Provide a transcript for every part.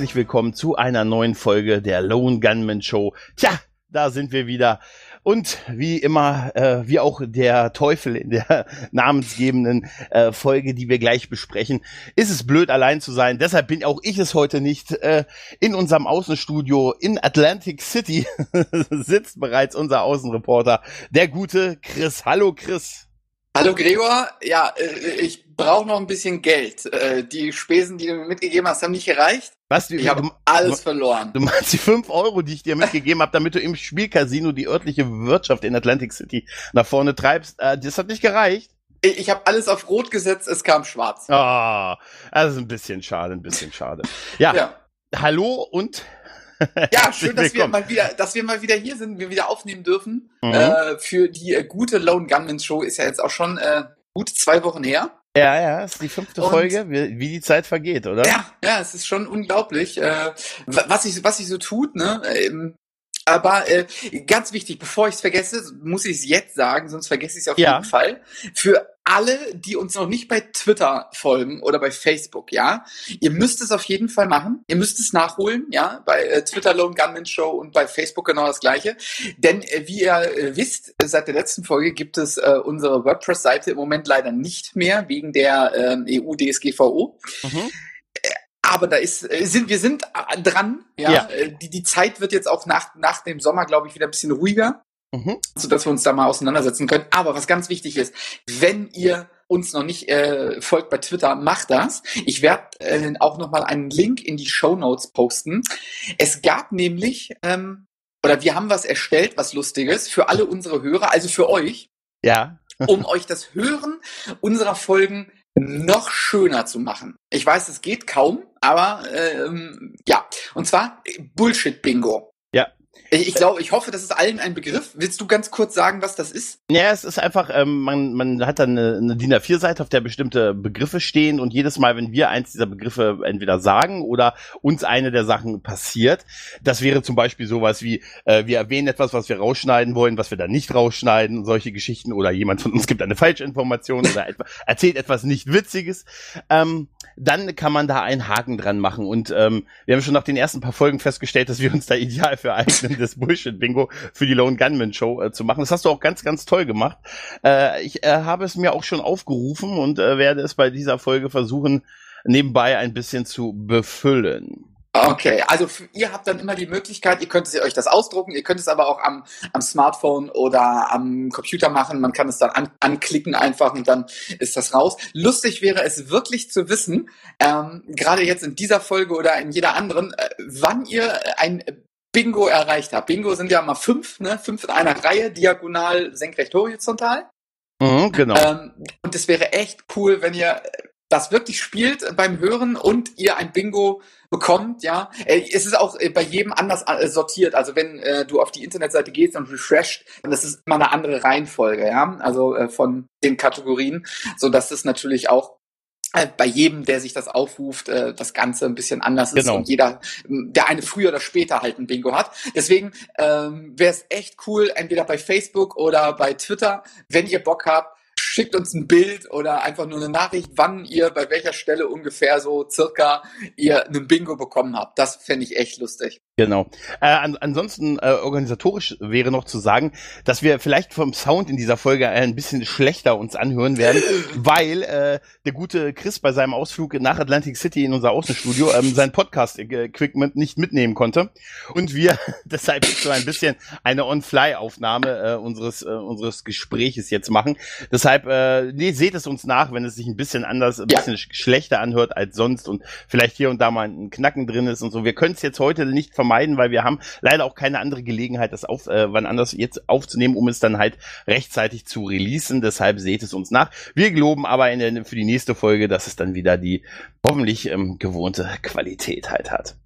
herzlich willkommen zu einer neuen Folge der Lone Gunman Show. Tja, da sind wir wieder. Und wie immer, äh, wie auch der Teufel in der namensgebenden äh, Folge, die wir gleich besprechen, ist es blöd, allein zu sein. Deshalb bin auch ich es heute nicht. Äh, in unserem Außenstudio in Atlantic City sitzt bereits unser Außenreporter, der gute Chris. Hallo Chris. Hallo Gregor, ja, äh, ich brauche noch ein bisschen Geld. Äh, die Spesen, die du mir mitgegeben hast, haben nicht gereicht. Was, ich habe alles verloren. Du meinst die fünf Euro, die ich dir mitgegeben habe, damit du im Spielcasino die örtliche Wirtschaft in Atlantic City nach vorne treibst, äh, das hat nicht gereicht. Ich, habe alles auf Rot gesetzt, es kam schwarz. Ah, oh, das ist ein bisschen schade, ein bisschen schade. Ja, ja. hallo und ja, schön, dass wir mal wieder, dass wir mal wieder hier sind, wir wieder aufnehmen dürfen. Mhm. Äh, für die äh, gute Lone Gunman Show ist ja jetzt auch schon äh, gut zwei Wochen her. Ja, ja, ist die fünfte und, Folge, wie, wie, die Zeit vergeht, oder? Ja, ja, es ist schon unglaublich, äh, was ich, was ich so tut, ne? Ähm, aber äh, ganz wichtig, bevor ich es vergesse, muss ich es jetzt sagen, sonst vergesse ich es auf ja. jeden Fall. Für alle, die uns noch nicht bei Twitter folgen oder bei Facebook, ja, ihr müsst es auf jeden Fall machen. Ihr müsst es nachholen, ja, bei äh, Twitter Lone Gunman Show und bei Facebook genau das gleiche. Denn äh, wie ihr äh, wisst, seit der letzten Folge gibt es äh, unsere WordPress-Seite im Moment leider nicht mehr wegen der äh, EU-DSGVO. Mhm. Aber da ist, äh, sind, wir sind äh, dran, ja. ja. Äh, die, die Zeit wird jetzt auch nach, nach dem Sommer, glaube ich, wieder ein bisschen ruhiger. Mhm. So dass wir uns da mal auseinandersetzen können. Aber was ganz wichtig ist, wenn ihr uns noch nicht äh, folgt bei Twitter, macht das. Ich werde äh, auch noch mal einen Link in die Show Notes posten. Es gab nämlich ähm, oder wir haben was erstellt, was lustiges für alle unsere Hörer, also für euch. Ja. um euch das Hören unserer Folgen noch schöner zu machen. Ich weiß, es geht kaum, aber ähm, ja. Und zwar Bullshit-Bingo. Ich, ich glaube, ich hoffe, das ist allen ein Begriff. Willst du ganz kurz sagen, was das ist? Ja, es ist einfach, ähm, man, man hat dann eine, eine DIN A4-Seite, auf der bestimmte Begriffe stehen und jedes Mal, wenn wir eins dieser Begriffe entweder sagen oder uns eine der Sachen passiert, das wäre zum Beispiel sowas wie, äh, wir erwähnen etwas, was wir rausschneiden wollen, was wir dann nicht rausschneiden, solche Geschichten oder jemand von uns gibt eine falsche Information oder etwa, erzählt etwas nicht Witziges, ähm, dann kann man da einen Haken dran machen und ähm, wir haben schon nach den ersten paar Folgen festgestellt, dass wir uns da ideal für eignen das Bullshit-Bingo für die Lone Gunman Show äh, zu machen. Das hast du auch ganz, ganz toll gemacht. Äh, ich äh, habe es mir auch schon aufgerufen und äh, werde es bei dieser Folge versuchen, nebenbei ein bisschen zu befüllen. Okay, also ihr habt dann immer die Möglichkeit, ihr könnt euch das ausdrucken, ihr könnt es aber auch am, am Smartphone oder am Computer machen. Man kann es dann an, anklicken einfach und dann ist das raus. Lustig wäre es wirklich zu wissen, ähm, gerade jetzt in dieser Folge oder in jeder anderen, äh, wann ihr ein Bingo erreicht habe. Bingo sind ja mal fünf, ne? Fünf in einer Reihe, diagonal, senkrecht, horizontal. Mhm, genau. Ähm, und es wäre echt cool, wenn ihr das wirklich spielt beim Hören und ihr ein Bingo bekommt, ja. Äh, es ist auch äh, bei jedem anders äh, sortiert. Also wenn äh, du auf die Internetseite gehst und refresht, dann ist es immer eine andere Reihenfolge, ja. Also äh, von den Kategorien, so dass es natürlich auch bei jedem, der sich das aufruft, äh, das Ganze ein bisschen anders ist genau. und jeder, der eine früher oder später halt ein Bingo hat. Deswegen ähm, wäre es echt cool, entweder bei Facebook oder bei Twitter, wenn ihr Bock habt, schickt uns ein Bild oder einfach nur eine Nachricht, wann ihr bei welcher Stelle ungefähr so circa ihr einen Bingo bekommen habt. Das fände ich echt lustig. Genau. Äh, an, ansonsten äh, organisatorisch wäre noch zu sagen, dass wir vielleicht vom Sound in dieser Folge ein bisschen schlechter uns anhören werden, weil äh, der gute Chris bei seinem Ausflug nach Atlantic City in unser Außenstudio ähm, sein Podcast-Equipment nicht mitnehmen konnte und wir deshalb so ein bisschen eine On-Fly-Aufnahme äh, unseres äh, unseres Gespräches jetzt machen. Deshalb äh, nee, seht es uns nach, wenn es sich ein bisschen anders, ein ja. bisschen schlechter anhört als sonst und vielleicht hier und da mal ein Knacken drin ist und so. Wir können es jetzt heute nicht vermeiden weil wir haben leider auch keine andere Gelegenheit, das auf, äh, wann anders jetzt aufzunehmen, um es dann halt rechtzeitig zu releasen. Deshalb seht es uns nach. Wir geloben aber in der, für die nächste Folge, dass es dann wieder die hoffentlich ähm, gewohnte Qualität halt hat.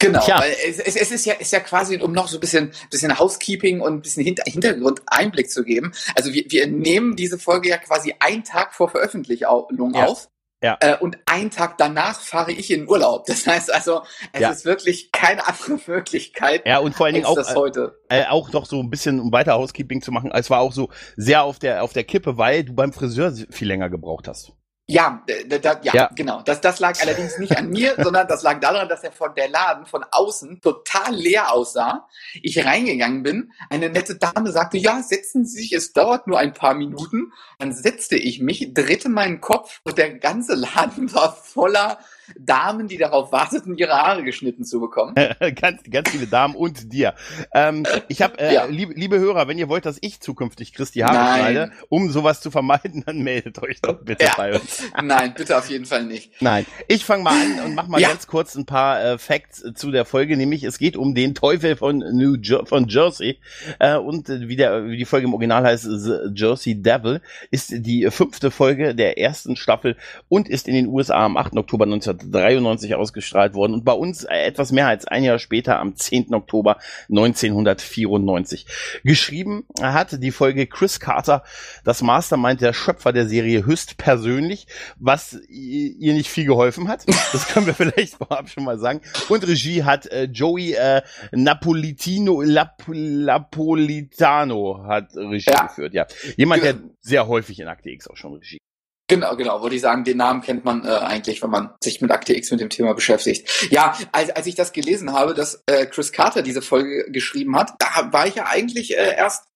Genau, ja. weil es, es, es ist ja, ist ja quasi, um noch so ein bisschen, bisschen Housekeeping und ein bisschen Hinter, Hintergrund Einblick zu geben. Also wir, wir nehmen diese Folge ja quasi einen Tag vor Veröffentlichung ja. auf. Ja. Äh, und einen Tag danach fahre ich in Urlaub. Das heißt also, es ja. ist wirklich keine andere Möglichkeit. Ja, und vor allen Dingen auch, heute. Äh, auch doch so ein bisschen, um weiter Housekeeping zu machen. Es war auch so sehr auf der, auf der Kippe, weil du beim Friseur viel länger gebraucht hast. Ja, da, da, ja, ja, genau. Das, das lag allerdings nicht an mir, sondern das lag daran, dass er von der Laden von außen total leer aussah. Ich reingegangen bin, eine nette Dame sagte, ja, setzen Sie sich, es dauert nur ein paar Minuten. Dann setzte ich mich, drehte meinen Kopf und der ganze Laden war voller Damen, die darauf warteten, ihre Haare geschnitten zu bekommen. ganz, ganz viele Damen und dir. Ähm, ich habe, äh, ja. liebe, liebe Hörer, wenn ihr wollt, dass ich zukünftig Christi Haare Nein. schneide, um sowas zu vermeiden, dann meldet euch doch bitte ja. bei uns. Nein, bitte auf jeden Fall nicht. Nein, ich fange mal an und mach mal ja. ganz kurz ein paar äh, Facts zu der Folge, nämlich es geht um den Teufel von New Jer von Jersey äh, und äh, wie, der, wie die Folge im Original heißt, The Jersey Devil, ist die fünfte Folge der ersten Staffel und ist in den USA am 8. Oktober 19 1993 ausgestrahlt worden und bei uns äh, etwas mehr als ein Jahr später am 10. Oktober 1994. Geschrieben hat die Folge Chris Carter, das Mastermind der Schöpfer der Serie höchstpersönlich, was ihr nicht viel geholfen hat. Das können wir vielleicht vorab schon mal sagen. Und Regie hat äh, Joey äh, Napolitino Lap Napolitano hat Regie ja. geführt, ja. Jemand, der sehr häufig in Akte X auch schon Regie Genau, genau, würde ich sagen, den Namen kennt man äh, eigentlich, wenn man sich mit Akte X mit dem Thema beschäftigt. Ja, als, als ich das gelesen habe, dass äh, Chris Carter diese Folge geschrieben hat, da war ich ja eigentlich äh, erst,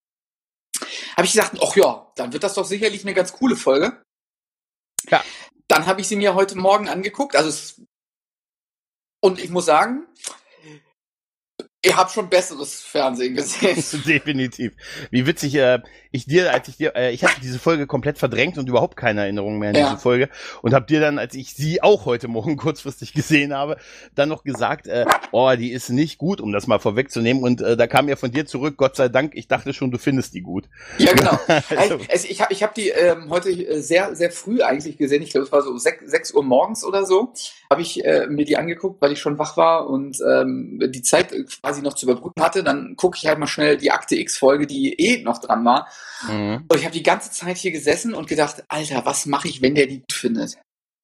habe ich gesagt, ach ja, dann wird das doch sicherlich eine ganz coole Folge. Ja. Dann habe ich sie mir heute Morgen angeguckt, also es, und ich muss sagen, Ihr habt schon besseres Fernsehen gesehen. Definitiv. Wie witzig, äh, ich dir, als ich dir, äh, ich hatte diese Folge komplett verdrängt und überhaupt keine Erinnerung mehr an ja. diese Folge und hab dir dann, als ich sie auch heute Morgen kurzfristig gesehen habe, dann noch gesagt, äh, oh, die ist nicht gut, um das mal vorwegzunehmen. Und äh, da kam ja von dir zurück, Gott sei Dank, ich dachte schon, du findest die gut. Ja, genau. also. also, ich habe ich hab die ähm, heute äh, sehr, sehr früh eigentlich gesehen. Ich glaube, es war so sechs, sechs Uhr morgens oder so. Habe ich äh, mir die angeguckt, weil ich schon wach war und ähm, die Zeit quasi quasi noch zu überbrücken hatte, dann gucke ich halt mal schnell die Akte X-Folge, die eh noch dran war. Mhm. Und ich habe die ganze Zeit hier gesessen und gedacht, Alter, was mache ich, wenn der die gut findet?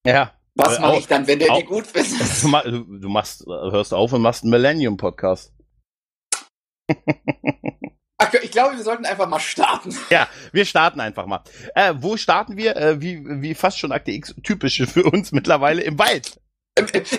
Ja. Was mache ich dann, wenn der auch, die gut findet? Du, du machst, hörst auf und machst einen Millennium-Podcast. ich glaube, wir sollten einfach mal starten. Ja, wir starten einfach mal. Äh, wo starten wir? Äh, wie, wie fast schon Akte X typisch für uns mittlerweile im Wald.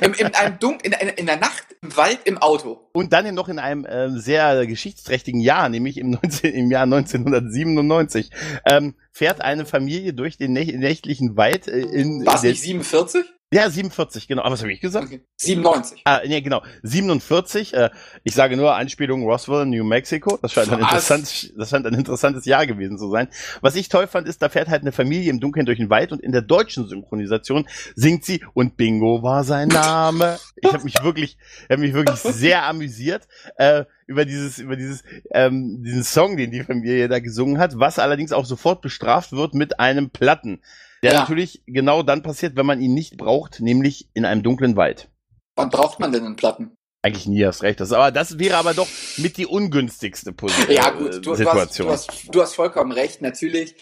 Im, in einem Dunk, in, in der Nacht im Wald im Auto. Und dann noch in einem äh, sehr geschichtsträchtigen Jahr, nämlich im, 19, im Jahr 1997, ähm, fährt eine Familie durch den nächtlichen Wald äh, in. War es nicht 47? Ja, 47, genau. Aber was habe ich gesagt? Okay. 97. Ah, nee, genau. 47. Äh, ich sage nur Anspielung Roswell, New Mexico. Das scheint, ein interessant, das scheint ein interessantes Jahr gewesen zu sein. Was ich toll fand, ist, da fährt halt eine Familie im Dunkeln durch den Wald und in der deutschen Synchronisation singt sie und Bingo war sein Name. Ich habe mich wirklich, hab mich wirklich sehr amüsiert äh, über dieses, über dieses, ähm, diesen Song, den die Familie da gesungen hat, was allerdings auch sofort bestraft wird mit einem Platten. Der ja. natürlich genau dann passiert, wenn man ihn nicht braucht, nämlich in einem dunklen Wald. Wann braucht man denn einen Platten? Eigentlich nie, hast recht. Das, aber das wäre aber doch mit die ungünstigste Position. Ja, gut, du, Situation. Du hast, du, hast, du hast vollkommen recht, natürlich.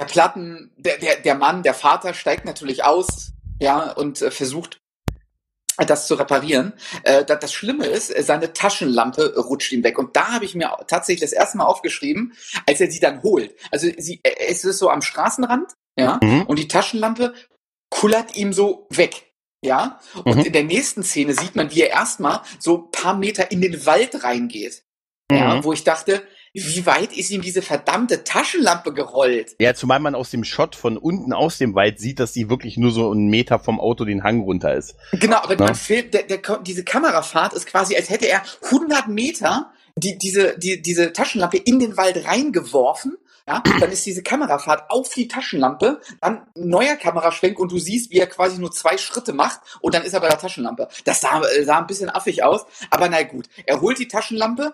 Der Platten, der, der, der Mann, der Vater steigt natürlich aus, ja, und äh, versucht das zu reparieren. Äh, das Schlimme ist, seine Taschenlampe rutscht ihm weg. Und da habe ich mir tatsächlich das erste Mal aufgeschrieben, als er sie dann holt. Also sie, äh, es ist so am Straßenrand ja, mhm. und die Taschenlampe kullert ihm so weg. Ja, und mhm. in der nächsten Szene sieht man, wie er erstmal so paar Meter in den Wald reingeht. Mhm. Ja, wo ich dachte, wie weit ist ihm diese verdammte Taschenlampe gerollt? Ja, zumal man aus dem Shot von unten aus dem Wald sieht, dass die wirklich nur so einen Meter vom Auto den Hang runter ist. Genau, aber ja? man filmt, der, der, diese Kamerafahrt ist quasi, als hätte er 100 Meter die, diese, die, diese Taschenlampe in den Wald reingeworfen ja, dann ist diese Kamerafahrt auf die Taschenlampe, dann neuer Kameraschwenk und du siehst, wie er quasi nur zwei Schritte macht und dann ist er bei der Taschenlampe. Das sah, äh, sah ein bisschen affig aus, aber na gut. Er holt die Taschenlampe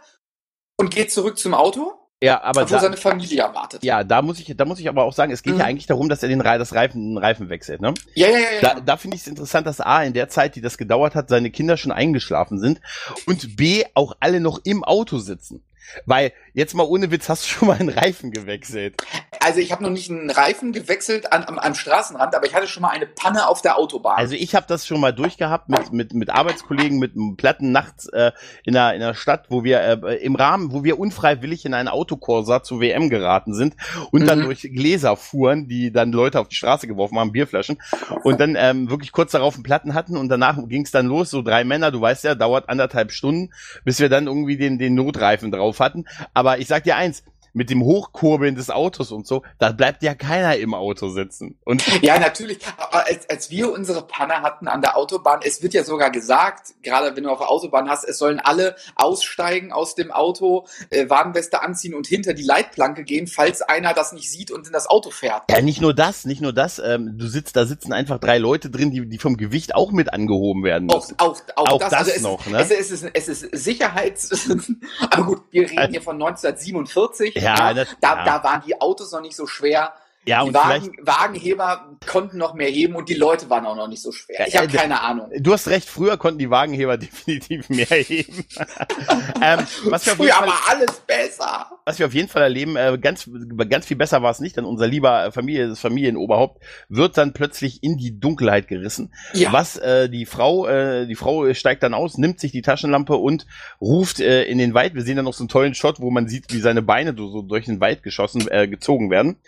und geht zurück zum Auto. Ja, aber wo da, seine Familie erwartet. Ja, da muss ich, da muss ich aber auch sagen, es geht mhm. ja eigentlich darum, dass er den das Reifen, den Reifen wechselt, ne? Ja, ja, ja. Da, ja. da finde ich es interessant, dass A, in der Zeit, die das gedauert hat, seine Kinder schon eingeschlafen sind und B, auch alle noch im Auto sitzen. Weil, jetzt mal ohne Witz, hast du schon mal einen Reifen gewechselt? Also ich habe noch nicht einen Reifen gewechselt an, am, am Straßenrand, aber ich hatte schon mal eine Panne auf der Autobahn. Also ich habe das schon mal durchgehabt mit, mit, mit Arbeitskollegen, mit Platten nachts äh, in, einer, in einer Stadt, wo wir äh, im Rahmen, wo wir unfreiwillig in einen Autokorsa zur WM geraten sind und mhm. dann durch Gläser fuhren, die dann Leute auf die Straße geworfen haben, Bierflaschen, und dann ähm, wirklich kurz darauf einen Platten hatten und danach ging es dann los, so drei Männer, du weißt ja, dauert anderthalb Stunden, bis wir dann irgendwie den, den Notreifen drauf hatten. Aber ich sag dir eins, mit dem Hochkurbeln des Autos und so, da bleibt ja keiner im Auto sitzen. Und ja, natürlich. Als, als wir unsere Panne hatten an der Autobahn, es wird ja sogar gesagt, gerade wenn du auf der Autobahn hast, es sollen alle aussteigen aus dem Auto, äh, Warnweste anziehen und hinter die Leitplanke gehen, falls einer das nicht sieht und in das Auto fährt. Ja, nicht nur das, nicht nur das. Ähm, du sitzt, da sitzen einfach drei Leute drin, die, die vom Gewicht auch mit angehoben werden müssen. Auch, auch, auch, auch das, das also noch, ne? Es, es, ist, es ist Sicherheits... Aber gut, wir reden hier von 1947. Ja, ja, da, ja. da waren die Autos noch nicht so schwer. Ja, die Wagen, Wagenheber konnten noch mehr heben und die Leute waren auch noch nicht so schwer. Ich habe äh, keine Ahnung. Du hast recht, früher konnten die Wagenheber definitiv mehr heben. ähm, was wir früher Fall, war alles besser. Was wir auf jeden Fall erleben, äh, ganz, ganz viel besser war es nicht, denn unser lieber Familie, das Familienoberhaupt wird dann plötzlich in die Dunkelheit gerissen. Ja. Was äh, die Frau, äh, die Frau steigt dann aus, nimmt sich die Taschenlampe und ruft äh, in den Wald. Wir sehen dann noch so einen tollen Shot, wo man sieht, wie seine Beine so durch den Wald geschossen, äh, gezogen werden.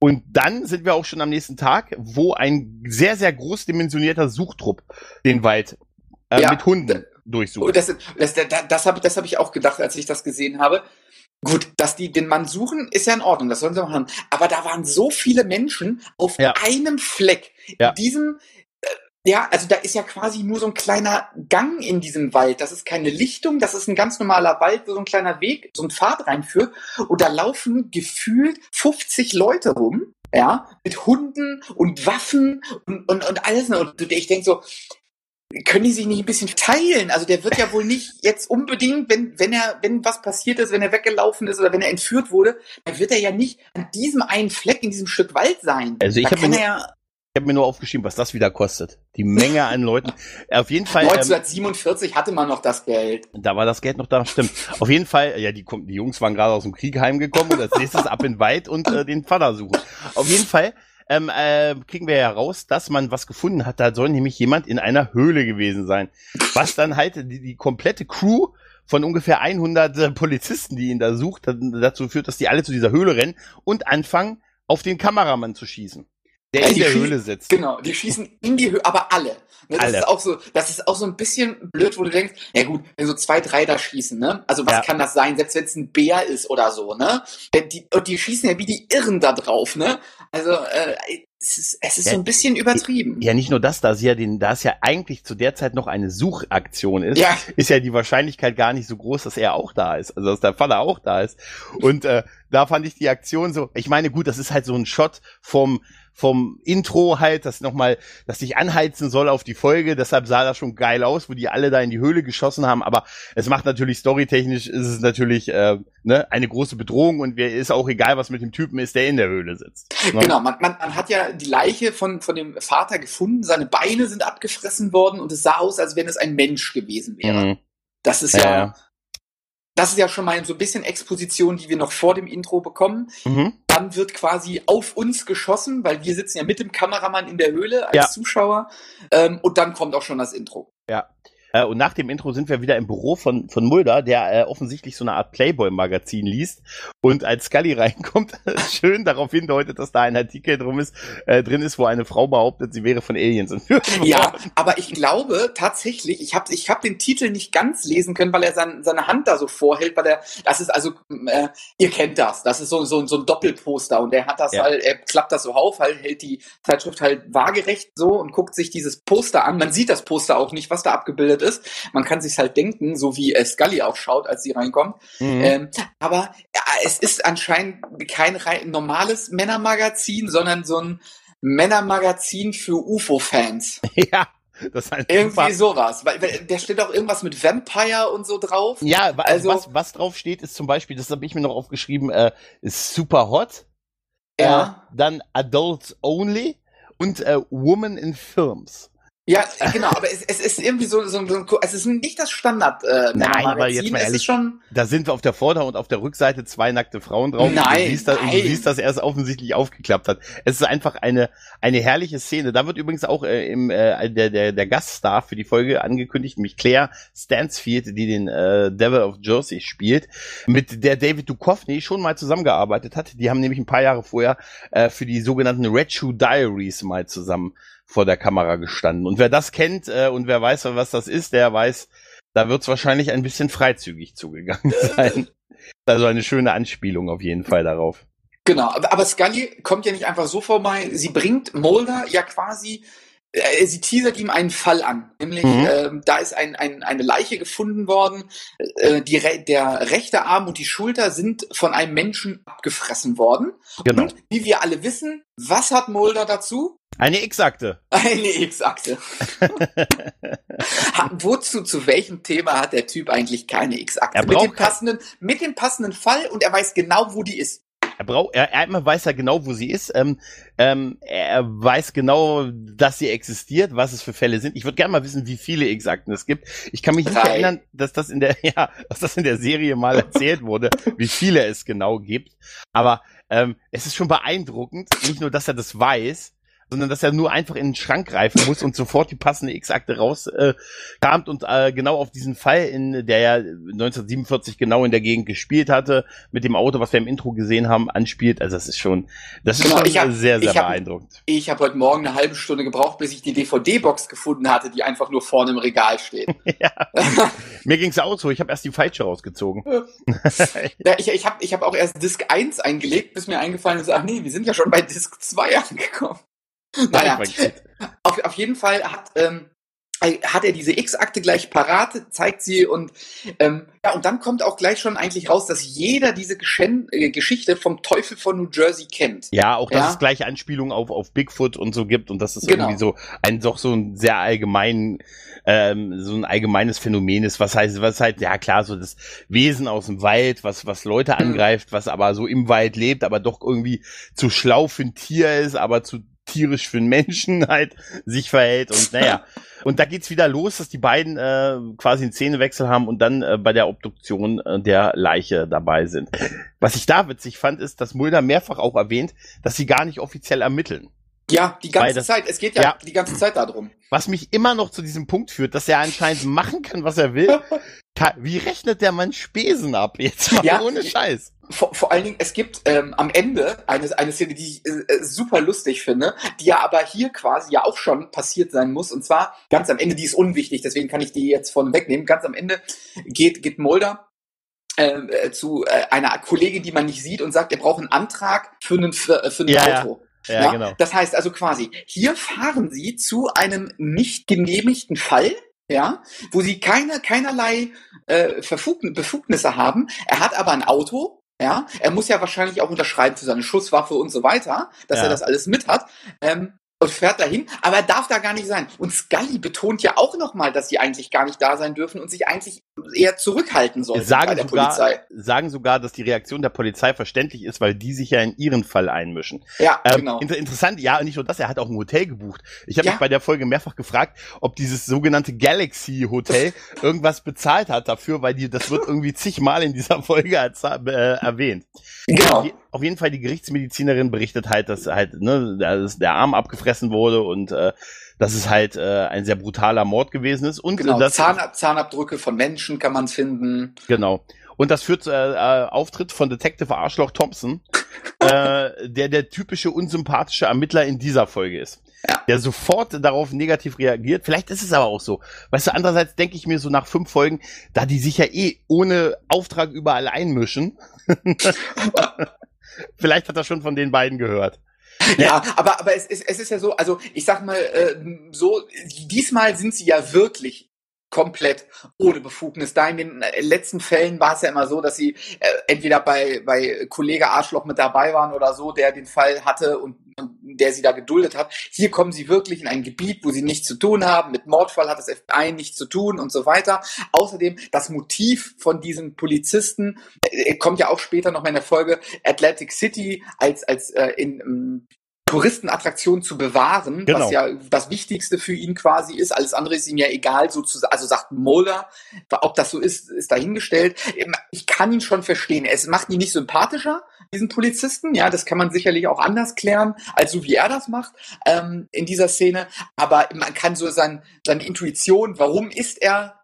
Und dann sind wir auch schon am nächsten Tag, wo ein sehr, sehr groß dimensionierter Suchtrupp den Wald äh, ja, mit Hunden durchsucht. Das, das, das, das habe das hab ich auch gedacht, als ich das gesehen habe. Gut, dass die den Mann suchen, ist ja in Ordnung, das sollen sie machen. Aber da waren so viele Menschen auf ja. einem Fleck. Ja. In diesem, ja, also da ist ja quasi nur so ein kleiner Gang in diesem Wald. Das ist keine Lichtung, das ist ein ganz normaler Wald, wo so ein kleiner Weg, so ein Pfad reinführt. Und da laufen gefühlt 50 Leute rum, ja, mit Hunden und Waffen und, und, und alles. Und ich denke so, können die sich nicht ein bisschen teilen? Also der wird ja wohl nicht jetzt unbedingt, wenn, wenn er, wenn was passiert ist, wenn er weggelaufen ist oder wenn er entführt wurde, dann wird er ja nicht an diesem einen Fleck in diesem Stück Wald sein. Also ich habe ja habe mir nur aufgeschrieben, was das wieder kostet. Die Menge an Leuten. Auf jeden Fall. 1947 ähm, hatte man noch das Geld. Da war das Geld noch da, stimmt. Auf jeden Fall, ja, die, die Jungs waren gerade aus dem Krieg heimgekommen und als nächstes ab in Wald und äh, den Vater suchen. Auf jeden Fall ähm, äh, kriegen wir ja raus, dass man was gefunden hat. Da soll nämlich jemand in einer Höhle gewesen sein. Was dann halt die, die komplette Crew von ungefähr 100 äh, Polizisten, die ihn da sucht, dazu führt, dass die alle zu dieser Höhle rennen und anfangen, auf den Kameramann zu schießen. Der in der Höhle sitzt. Genau, die schießen in die Höhle, aber alle. Ne, das alle. ist auch so, das ist auch so ein bisschen blöd, wo du denkst, ja gut, wenn so zwei, drei da schießen, ne? Also was ja. kann das sein, selbst wenn es ein Bär ist oder so, ne? Die, und die schießen ja wie die Irren da drauf, ne? Also äh, es ist, es ist ja, so ein bisschen übertrieben. Ja, nicht nur das, da es ja den, da es ja eigentlich zu der Zeit noch eine Suchaktion ist, ja. ist ja die Wahrscheinlichkeit gar nicht so groß, dass er auch da ist, also dass der Vater auch da ist. Und äh, da fand ich die Aktion so, ich meine, gut, das ist halt so ein Shot vom vom Intro halt, das nochmal, das sich anheizen soll auf die Folge. Deshalb sah das schon geil aus, wo die alle da in die Höhle geschossen haben. Aber es macht natürlich storytechnisch, ist es natürlich äh, ne, eine große Bedrohung und mir ist auch egal, was mit dem Typen ist, der in der Höhle sitzt. Ne? Genau, man, man, man hat ja die Leiche von, von dem Vater gefunden, seine Beine sind abgefressen worden und es sah aus, als wenn es ein Mensch gewesen wäre. Mhm. Das ist ja, ja das ist ja schon mal so ein bisschen Exposition, die wir noch vor dem Intro bekommen. Mhm. Dann wird quasi auf uns geschossen, weil wir sitzen ja mit dem Kameramann in der Höhle als ja. Zuschauer. Ähm, und dann kommt auch schon das Intro. Ja. Äh, und nach dem Intro sind wir wieder im Büro von, von Mulder, der äh, offensichtlich so eine Art Playboy-Magazin liest. Und als Scully reinkommt, schön darauf hindeutet, dass da ein Artikel drum ist, äh, drin ist, wo eine Frau behauptet, sie wäre von Aliens entführt Ja, aber ich glaube tatsächlich, ich habe ich hab den Titel nicht ganz lesen können, weil er sein, seine Hand da so vorhält, weil er, das ist also, äh, ihr kennt das, das ist so, so, so ein Doppelposter und er hat das ja. halt, er klappt das so auf, halt, hält die Zeitschrift halt waagerecht so und guckt sich dieses Poster an. Man sieht das Poster auch nicht, was da abgebildet passiert ist. Man kann sich halt denken, so wie äh, Scully auch schaut, als sie reinkommt. Mhm. Ähm, aber ja, es ist anscheinend kein normales Männermagazin, sondern so ein Männermagazin für UFO-Fans. Ja. Das ist Irgendwie sowas. Weil, weil der steht auch irgendwas mit Vampire und so drauf. Ja, also was, was drauf steht, ist zum Beispiel, das habe ich mir noch aufgeschrieben, äh, ist super hot. Ja. Äh, dann Adults Only und äh, Woman in Films. Ja, genau, aber es, es ist irgendwie so, so, so es ist nicht das Standard. Äh, Nein, aber jetzt mal ehrlich, schon... da sind wir auf der Vorder- und auf der Rückseite zwei nackte Frauen drauf. Nein, du siehst, das, nein. du siehst, dass er es offensichtlich aufgeklappt hat. Es ist einfach eine eine herrliche Szene. Da wird übrigens auch äh, im äh, der der der Gaststar für die Folge angekündigt, nämlich Claire Stansfield, die den äh, Devil of Jersey spielt, mit der David Duchovny schon mal zusammengearbeitet hat. Die haben nämlich ein paar Jahre vorher äh, für die sogenannten Red Shoe Diaries mal zusammen vor der Kamera gestanden. Und wer das kennt äh, und wer weiß, was das ist, der weiß, da wird es wahrscheinlich ein bisschen freizügig zugegangen sein. Also eine schöne Anspielung auf jeden Fall darauf. Genau, aber, Scully kommt ja nicht einfach so vorbei. Sie bringt Mulder ja quasi sie teasert ihm einen Fall an, nämlich mhm. ähm, da ist ein, ein, eine Leiche gefunden worden, äh, die, der rechte Arm und die Schulter sind von einem Menschen abgefressen worden. Genau. Und wie wir alle wissen, was hat Mulder dazu? Eine X-Akte. Eine X-Akte. Wozu, zu welchem Thema hat der Typ eigentlich keine X-Akte? Mit dem passenden, mit dem passenden Fall und er weiß genau, wo die ist. Er braucht, er, er weiß ja genau, wo sie ist. Ähm, ähm, er weiß genau, dass sie existiert, was es für Fälle sind. Ich würde gerne mal wissen, wie viele X-Akten es gibt. Ich kann mich Drei. nicht erinnern, dass das in der, ja, dass das in der Serie mal erzählt wurde, wie viele es genau gibt. Aber ähm, es ist schon beeindruckend, nicht nur, dass er das weiß, sondern dass er nur einfach in den Schrank greifen muss und sofort die passende X-Akte rauskramt äh, und äh, genau auf diesen Fall, in der er 1947 genau in der Gegend gespielt hatte, mit dem Auto, was wir im Intro gesehen haben, anspielt. Also das ist schon, das ist genau, schon hab, sehr, sehr ich beeindruckend. Hab, ich habe heute Morgen eine halbe Stunde gebraucht, bis ich die DVD-Box gefunden hatte, die einfach nur vorne im Regal steht. ja. Mir ging's auch so, ich habe erst die falsche rausgezogen. ja, ich ich habe ich hab auch erst Disk 1 eingelegt, bis mir eingefallen ist, ach nee, wir sind ja schon bei Disk 2 angekommen. Naja, auf, auf jeden Fall hat, ähm, hat er diese X-Akte gleich parat, zeigt sie und ähm, ja, und dann kommt auch gleich schon eigentlich raus, dass jeder diese Geschen äh, Geschichte vom Teufel von New Jersey kennt. Ja, auch dass ja? es gleich Anspielungen auf, auf Bigfoot und so gibt und dass es genau. irgendwie so ein doch so ein sehr allgemein, ähm, so ein allgemeines Phänomen ist, was heißt, was halt, ja klar, so das Wesen aus dem Wald, was, was Leute mhm. angreift, mhm. was aber so im Wald lebt, aber doch irgendwie zu schlau für ein Tier ist, aber zu tierisch für einen Menschen halt sich verhält und naja. Und da geht's wieder los, dass die beiden äh, quasi einen Szenewechsel haben und dann äh, bei der Obduktion äh, der Leiche dabei sind. Was ich da witzig fand, ist, dass Mulder mehrfach auch erwähnt, dass sie gar nicht offiziell ermitteln. Ja, die ganze das, Zeit. Es geht ja, ja, die ganze Zeit darum. Was mich immer noch zu diesem Punkt führt, dass er anscheinend machen kann, was er will. Wie rechnet der Mann Spesen ab? Jetzt mal ja, ohne Scheiß. Vor, vor allen Dingen, es gibt ähm, am Ende eine, eine Szene, die ich äh, äh, super lustig finde, die ja aber hier quasi ja auch schon passiert sein muss. Und zwar ganz am Ende, die ist unwichtig, deswegen kann ich die jetzt von wegnehmen. Ganz am Ende geht, geht Mulder ähm, äh, zu äh, einer Kollegin, die man nicht sieht und sagt, er braucht einen Antrag für, einen, für, äh, für ein ja, Auto. Ja. Ja, ja, genau. Das heißt also quasi, hier fahren sie zu einem nicht genehmigten Fall, ja, wo sie keine, keinerlei äh, Befugnisse haben. Er hat aber ein Auto, ja, er muss ja wahrscheinlich auch unterschreiben für seine Schusswaffe und so weiter, dass ja. er das alles mit hat. Ähm, und fährt dahin, aber er darf da gar nicht sein. Und Scully betont ja auch nochmal, dass sie eigentlich gar nicht da sein dürfen und sich eigentlich eher zurückhalten sollen sagen bei der sogar, Polizei. Sagen sogar, dass die Reaktion der Polizei verständlich ist, weil die sich ja in ihren Fall einmischen. Ja, ähm, genau. Inter interessant, ja, und nicht nur das, er hat auch ein Hotel gebucht. Ich habe ja. mich bei der Folge mehrfach gefragt, ob dieses sogenannte Galaxy Hotel irgendwas bezahlt hat dafür, weil die, das wird irgendwie zigmal in dieser Folge als, äh, erwähnt. Genau. Auf jeden Fall die Gerichtsmedizinerin berichtet halt, dass halt ne, dass der Arm abgefressen wurde und äh, dass es halt äh, ein sehr brutaler Mord gewesen ist. Und genau, das, Zahnab Zahnabdrücke von Menschen kann man finden. Genau. Und das führt zu äh, äh, Auftritt von Detective Arschloch Thompson, äh, der der typische unsympathische Ermittler in dieser Folge ist. Ja. Der sofort darauf negativ reagiert. Vielleicht ist es aber auch so. Weißt du, andererseits denke ich mir so nach fünf Folgen, da die sich ja eh ohne Auftrag überall einmischen. Vielleicht hat er schon von den beiden gehört. Ja, aber, aber es, ist, es ist ja so, also ich sag mal, äh, so, diesmal sind sie ja wirklich komplett ohne Befugnis. Da in den äh, letzten Fällen war es ja immer so, dass sie äh, entweder bei, bei Kollege Arschloch mit dabei waren oder so, der den Fall hatte und der sie da geduldet hat. Hier kommen sie wirklich in ein Gebiet, wo sie nichts zu tun haben. Mit Mordfall hat das FBI nichts zu tun und so weiter. Außerdem das Motiv von diesen Polizisten äh, kommt ja auch später noch mal in der Folge Atlantic City als als äh, in ähm, Touristenattraktion zu bewahren, genau. was ja das Wichtigste für ihn quasi ist. Alles andere ist ihm ja egal, sozusagen. Also sagt Mulder, ob das so ist, ist dahingestellt. Ich kann ihn schon verstehen. Es macht ihn nicht sympathischer, diesen Polizisten. Ja, das kann man sicherlich auch anders klären, als so wie er das macht ähm, in dieser Szene. Aber man kann so sein, seine Intuition, warum ist er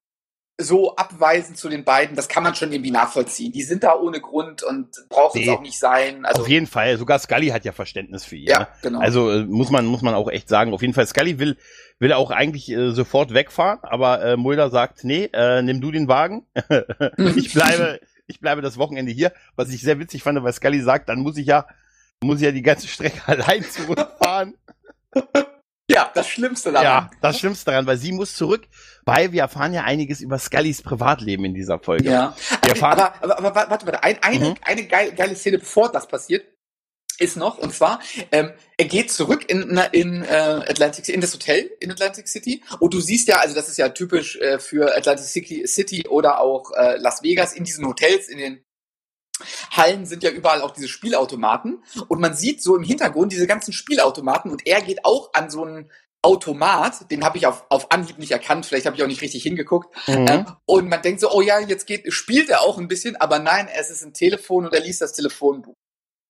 so abweisend zu den beiden, das kann man schon irgendwie nachvollziehen. Die sind da ohne Grund und braucht nee, es auch nicht sein. Also, auf jeden Fall. Sogar Scully hat ja Verständnis für ihn. Ja, ne? genau. Also äh, muss man muss man auch echt sagen. Auf jeden Fall, Scully will will auch eigentlich äh, sofort wegfahren, aber äh, Mulder sagt, nee, äh, nimm du den Wagen. ich bleibe ich bleibe das Wochenende hier. Was ich sehr witzig fand, weil Scully sagt, dann muss ich ja muss ich ja die ganze Strecke allein zurückfahren. Ja, das Schlimmste daran. Ja, das Schlimmste daran, weil sie muss zurück, weil wir erfahren ja einiges über Scullys Privatleben in dieser Folge. Ja, wir erfahren, aber, aber, aber warte, warte, ein, eine, mhm. eine geile, geile Szene, bevor das passiert, ist noch, und zwar, ähm, er geht zurück in, in äh, Atlantic in das Hotel in Atlantic City und du siehst ja, also das ist ja typisch äh, für Atlantic City, City oder auch äh, Las Vegas, in diesen Hotels, in den Hallen sind ja überall auch diese Spielautomaten und man sieht so im Hintergrund diese ganzen Spielautomaten und er geht auch an so einen Automat, den habe ich auf, auf Anhieb nicht erkannt, vielleicht habe ich auch nicht richtig hingeguckt. Mhm. Ähm, und man denkt so, oh ja, jetzt geht, spielt er auch ein bisschen, aber nein, es ist ein Telefon und er liest das Telefonbuch.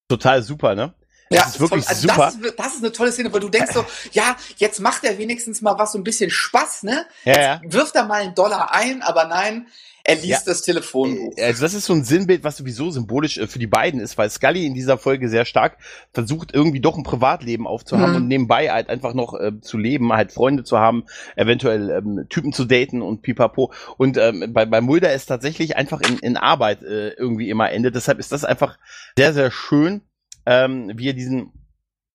Total super, ne? Das ja, ist wirklich also super. Das ist, das ist, eine tolle Szene, weil du denkst so, ja, jetzt macht er wenigstens mal was so ein bisschen Spaß, ne? Ja, ja. Wirft er mal einen Dollar ein, aber nein, er liest ja. das Telefonbuch. Äh, also das ist so ein Sinnbild, was sowieso symbolisch äh, für die beiden ist, weil Scully in dieser Folge sehr stark versucht, irgendwie doch ein Privatleben aufzuhaben mhm. und nebenbei halt einfach noch äh, zu leben, halt Freunde zu haben, eventuell ähm, Typen zu daten und pipapo. Und ähm, bei, bei Mulder ist tatsächlich einfach in, in Arbeit äh, irgendwie immer endet. Deshalb ist das einfach sehr, sehr schön, ähm, wie er diesen,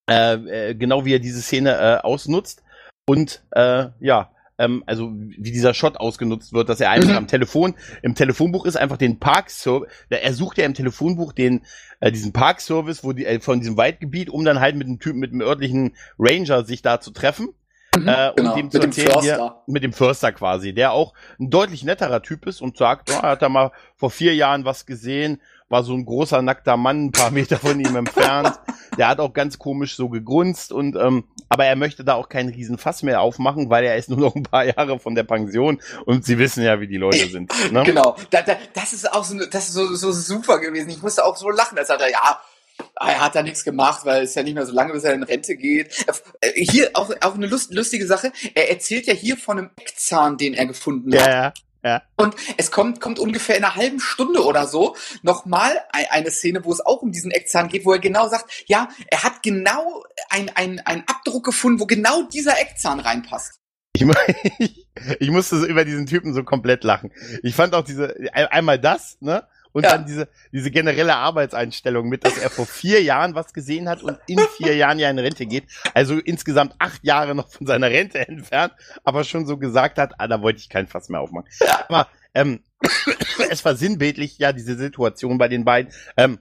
äh, äh, genau wie er diese Szene ausnutzt. Und ja, ähm, also wie dieser Shot ausgenutzt wird, dass er einfach mhm. am Telefon, im Telefonbuch ist einfach den Parkservice, er sucht ja im Telefonbuch den, äh, diesen Parkservice, wo die, äh, von diesem Waldgebiet, um dann halt mit dem Typen, mit dem örtlichen Ranger sich da zu treffen. Mhm, äh, genau, und dem zu erzählen, hier, mit dem Förster quasi, der auch ein deutlich netterer Typ ist und sagt, oh, er hat da mal vor vier Jahren was gesehen war so ein großer nackter Mann ein paar Meter von ihm entfernt. Der hat auch ganz komisch so gegrunzt und ähm, aber er möchte da auch keinen riesen Fass mehr aufmachen, weil er ist nur noch ein paar Jahre von der Pension und sie wissen ja, wie die Leute sind. Ne? Genau, da, da, das ist auch so, das ist so, so super gewesen. Ich musste auch so lachen, als hat er ja er hat da nichts gemacht, weil es ja nicht mehr so lange, bis er in Rente geht. Äh, hier auch, auch eine lust, lustige Sache. Er erzählt ja hier von einem Eckzahn, den er gefunden hat. Ja. Ja. Und es kommt, kommt ungefähr in einer halben Stunde oder so nochmal eine Szene, wo es auch um diesen Eckzahn geht, wo er genau sagt, ja, er hat genau einen ein Abdruck gefunden, wo genau dieser Eckzahn reinpasst. Ich, ich musste so über diesen Typen so komplett lachen. Ich fand auch diese, einmal das, ne? Und ja. dann diese, diese generelle Arbeitseinstellung mit, dass er vor vier Jahren was gesehen hat und in vier Jahren ja in Rente geht. Also insgesamt acht Jahre noch von seiner Rente entfernt, aber schon so gesagt hat, ah, da wollte ich kein Fass mehr aufmachen. Ja. Aber ähm, es war sinnbildlich, ja, diese Situation bei den beiden. Ähm,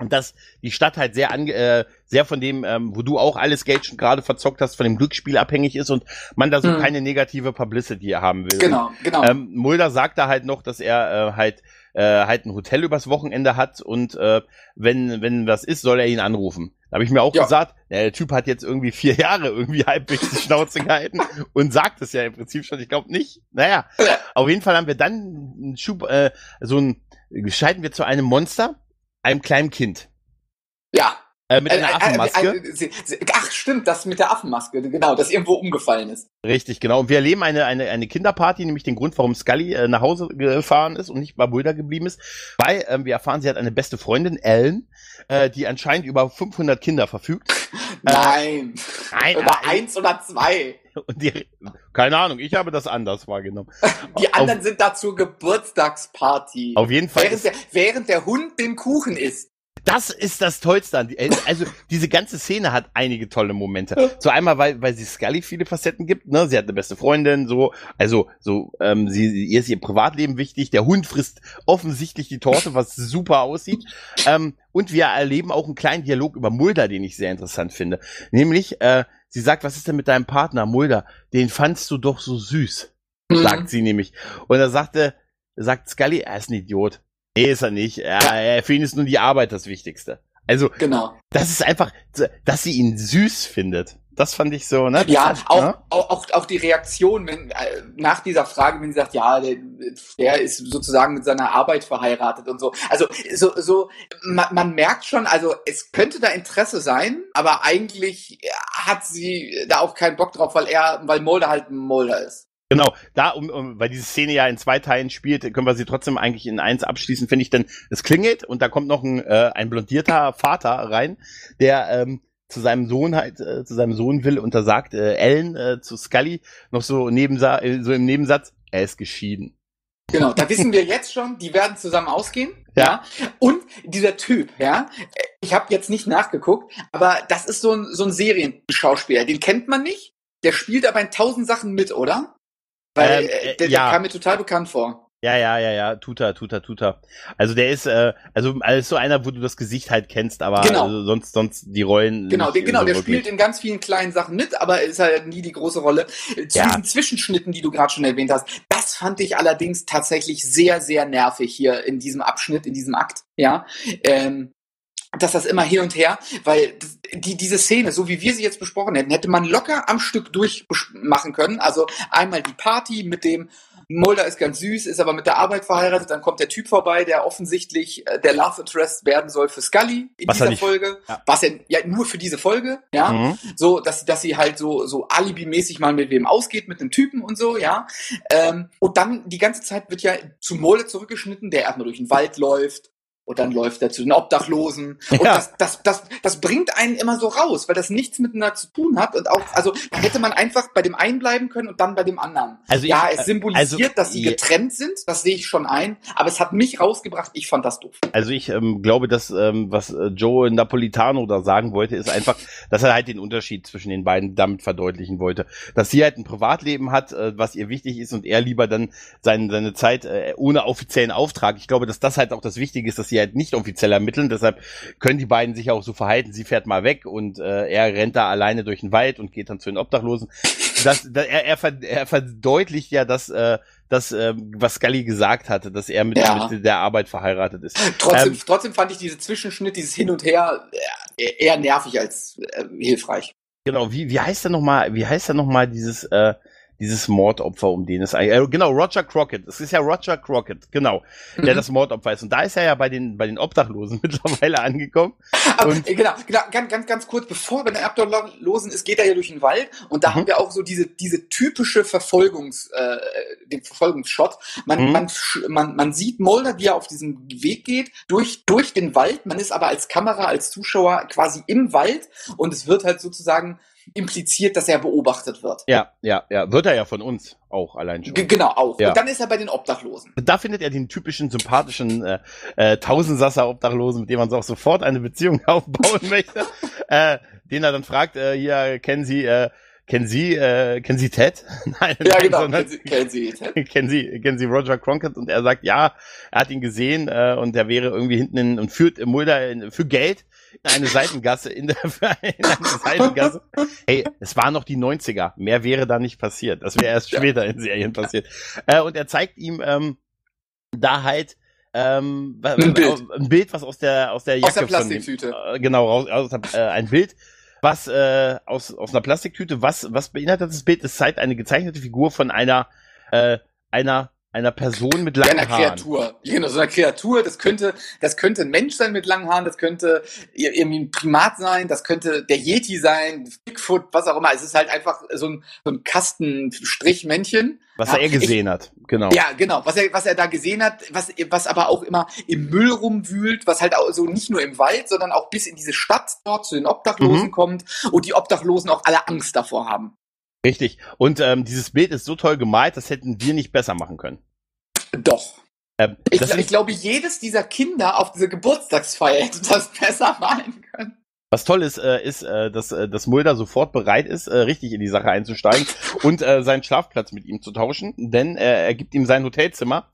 und dass die Stadt halt sehr ange äh, sehr von dem, ähm, wo du auch alles Geld schon gerade verzockt hast, von dem Glücksspiel abhängig ist und man da so mhm. keine negative Publicity haben will. Genau, genau. Ähm, Mulder sagt da halt noch, dass er äh, halt äh, halt ein Hotel übers Wochenende hat und äh, wenn, wenn was ist, soll er ihn anrufen. Da habe ich mir auch ja. gesagt, der Typ hat jetzt irgendwie vier Jahre irgendwie halbwegs die Schnauze gehalten und sagt es ja im Prinzip schon. Ich glaube nicht. Naja, auf jeden Fall haben wir dann einen Schub, äh, so ein, scheiden wir zu einem Monster, einem kleinen Kind. Ja. Äh, mit einer äh, äh, Affenmaske. Äh, ach, stimmt, das mit der Affenmaske, genau, das irgendwo umgefallen ist. Richtig, genau. Und wir erleben eine, eine, eine Kinderparty, nämlich den Grund, warum Scully äh, nach Hause gefahren ist und nicht bei Mulder geblieben ist. Weil ähm, wir erfahren, sie hat eine beste Freundin, Ellen, äh, die anscheinend über 500 Kinder verfügt. Nein. Nein. Über eins oder zwei. Und die, keine Ahnung, ich habe das anders wahrgenommen. Die anderen auf, sind dazu Geburtstagsparty. Auf jeden Fall. Während der, während der Hund den Kuchen isst. Das ist das Tollste an die, also diese ganze Szene hat einige tolle Momente. So einmal, weil, weil sie Scully viele Facetten gibt, ne? Sie hat eine beste Freundin, so, also so, ähm, sie, ihr ist ihr Privatleben wichtig. Der Hund frisst offensichtlich die Torte, was super aussieht. Ähm, und wir erleben auch einen kleinen Dialog über Mulder, den ich sehr interessant finde. Nämlich, äh, sie sagt, was ist denn mit deinem Partner, Mulder? Den fandst du doch so süß, mhm. sagt sie nämlich. Und er sagte, sagt Scully, er ist ein Idiot. Nee, ist er nicht. Er, für ihn ist nur die Arbeit das Wichtigste. Also, genau. das ist einfach, dass sie ihn süß findet. Das fand ich so, ne? Ja, auch, ne? auch, auch, auch die Reaktion, wenn, äh, nach dieser Frage, wenn sie sagt, ja, der, der ist sozusagen mit seiner Arbeit verheiratet und so. Also, so, so, man, man merkt schon, also, es könnte da Interesse sein, aber eigentlich hat sie da auch keinen Bock drauf, weil er, weil Mulder halt ein Mulder ist. Genau, da, um, um, weil diese Szene ja in zwei Teilen spielt, können wir sie trotzdem eigentlich in eins abschließen, finde ich, denn es klingelt und da kommt noch ein, äh, ein blondierter Vater rein, der ähm, zu seinem Sohn halt, äh, zu seinem Sohn will und da sagt äh, Ellen äh, zu Scully noch so, Nebensa äh, so im Nebensatz, er ist geschieden. Genau, da wissen wir jetzt schon, die werden zusammen ausgehen. Ja. ja. Und dieser Typ, ja, ich habe jetzt nicht nachgeguckt, aber das ist so ein, so ein Serienschauspieler, den kennt man nicht. Der spielt aber in tausend Sachen mit, oder? Weil ähm, äh, der, ja. der kam mir total bekannt vor. Ja, ja, ja, ja, tut er, tut er, tut er. Also der ist, äh, also als so einer, wo du das Gesicht halt kennst, aber genau. also sonst, sonst die Rollen. Genau, der, genau, so der wirklich. spielt in ganz vielen kleinen Sachen mit, aber ist halt nie die große Rolle. Zu ja. diesen Zwischenschnitten, die du gerade schon erwähnt hast, das fand ich allerdings tatsächlich sehr, sehr nervig hier in diesem Abschnitt, in diesem Akt. Ja, ähm, dass das immer hin und her, weil die, diese Szene, so wie wir sie jetzt besprochen hätten, hätte man locker am Stück durchmachen können. Also einmal die Party mit dem Mulder ist ganz süß, ist aber mit der Arbeit verheiratet, dann kommt der Typ vorbei, der offensichtlich äh, der Love Interest werden soll für Scully in was dieser Folge. Ja. Was ja, ja nur für diese Folge, ja. Mhm. So, dass, dass sie halt so, so alibimäßig mal mit wem ausgeht, mit einem Typen und so, ja. Ähm, und dann die ganze Zeit wird ja zu Mulder zurückgeschnitten, der erstmal durch den Wald läuft, und dann läuft er zu den Obdachlosen. Und ja. das, das, das, das bringt einen immer so raus, weil das nichts miteinander zu tun hat. Und auch, also da hätte man einfach bei dem einen bleiben können und dann bei dem anderen. Also ja, ich, es symbolisiert, also, dass sie getrennt sind, das sehe ich schon ein, aber es hat mich rausgebracht, ich fand das doof. Also ich ähm, glaube, dass ähm, was äh, Joe Napolitano da sagen wollte, ist einfach, dass er halt den Unterschied zwischen den beiden damit verdeutlichen wollte. Dass sie halt ein Privatleben hat, äh, was ihr wichtig ist und er lieber dann sein, seine Zeit äh, ohne offiziellen Auftrag. Ich glaube, dass das halt auch das Wichtige ist, dass sie halt nicht offiziell ermitteln. Deshalb können die beiden sich auch so verhalten. Sie fährt mal weg und äh, er rennt da alleine durch den Wald und geht dann zu den Obdachlosen. Das, das, er, er, ver, er verdeutlicht ja das, äh, das äh, was Scully gesagt hatte, dass er mit, ja. mit der Arbeit verheiratet ist. Trotzdem, ähm, trotzdem fand ich diese Zwischenschnitt, dieses Hin und Her äh, eher nervig als äh, hilfreich. Genau, wie, wie heißt er nochmal, wie heißt er nochmal dieses, äh, dieses Mordopfer, um den es eigentlich, äh, genau, Roger Crockett. Es ist ja Roger Crockett, genau, mhm. der das Mordopfer ist. Und da ist er ja bei den, bei den Obdachlosen mittlerweile angekommen. Aber, und, genau, genau, ganz, ganz, ganz kurz, bevor bei den Obdachlosen ist, geht er ja durch den Wald und da mhm. haben wir auch so diese, diese typische Verfolgungs, äh, den Verfolgungsshot. Man, mhm. man, man, man sieht Mulder, wie er auf diesem Weg geht, durch, durch den Wald. Man ist aber als Kamera, als Zuschauer quasi im Wald und es wird halt sozusagen impliziert, dass er beobachtet wird. Ja, ja, ja. Wird er ja von uns auch allein schon. G genau, auch. Ja. Und dann ist er bei den Obdachlosen. Da findet er den typischen, sympathischen äh, äh, Tausendsasser-Obdachlosen, mit dem man auch sofort eine Beziehung aufbauen möchte. äh, den er dann fragt, äh, hier, kennen Sie, äh, kennen Sie, äh, kennen Sie Ted? Nein, ja, nein, genau, kennen Sie, kennen Sie Ted? kennen Sie, kennen Sie Roger Cronkite? Und er sagt, ja, er hat ihn gesehen äh, und der wäre irgendwie hinten in, und führt Mulder in, für Geld in eine Seitengasse, in, der, in eine Seitengasse. Hey, es waren noch die 90er. Mehr wäre da nicht passiert. Das wäre erst später in Serien passiert. Äh, und er zeigt ihm ähm, da halt ähm, ein, Bild. ein Bild, was aus der aus der Jacke aus der Plastiktüte. Von dem, äh, genau, raus, aus, äh, ein Bild, was äh, aus aus einer Plastiktüte, was was beinhaltet das Bild? Es zeigt eine gezeichnete Figur von einer äh, einer einer Person mit langen ja, einer Haaren. Kreatur. Genau, so einer Kreatur. Das könnte, das könnte ein Mensch sein mit langen Haaren, das könnte irgendwie ein Primat sein, das könnte der Yeti sein, Bigfoot, was auch immer. Es ist halt einfach so ein, so ein Kastenstrichmännchen. Was ja, er gesehen ich, hat, genau. Ja, genau. Was er, was er da gesehen hat, was, was aber auch immer im Müll rumwühlt, was halt auch so nicht nur im Wald, sondern auch bis in diese Stadt dort zu den Obdachlosen mhm. kommt und die Obdachlosen auch alle Angst davor haben. Richtig. Und ähm, dieses Bild ist so toll gemalt, das hätten wir nicht besser machen können. Doch. Ähm, ich, ich glaube, jedes dieser Kinder auf dieser Geburtstagsfeier hätte das besser malen können. Was toll ist, äh, ist, äh, dass, äh, dass Mulder sofort bereit ist, äh, richtig in die Sache einzusteigen und äh, seinen Schlafplatz mit ihm zu tauschen, denn äh, er gibt ihm sein Hotelzimmer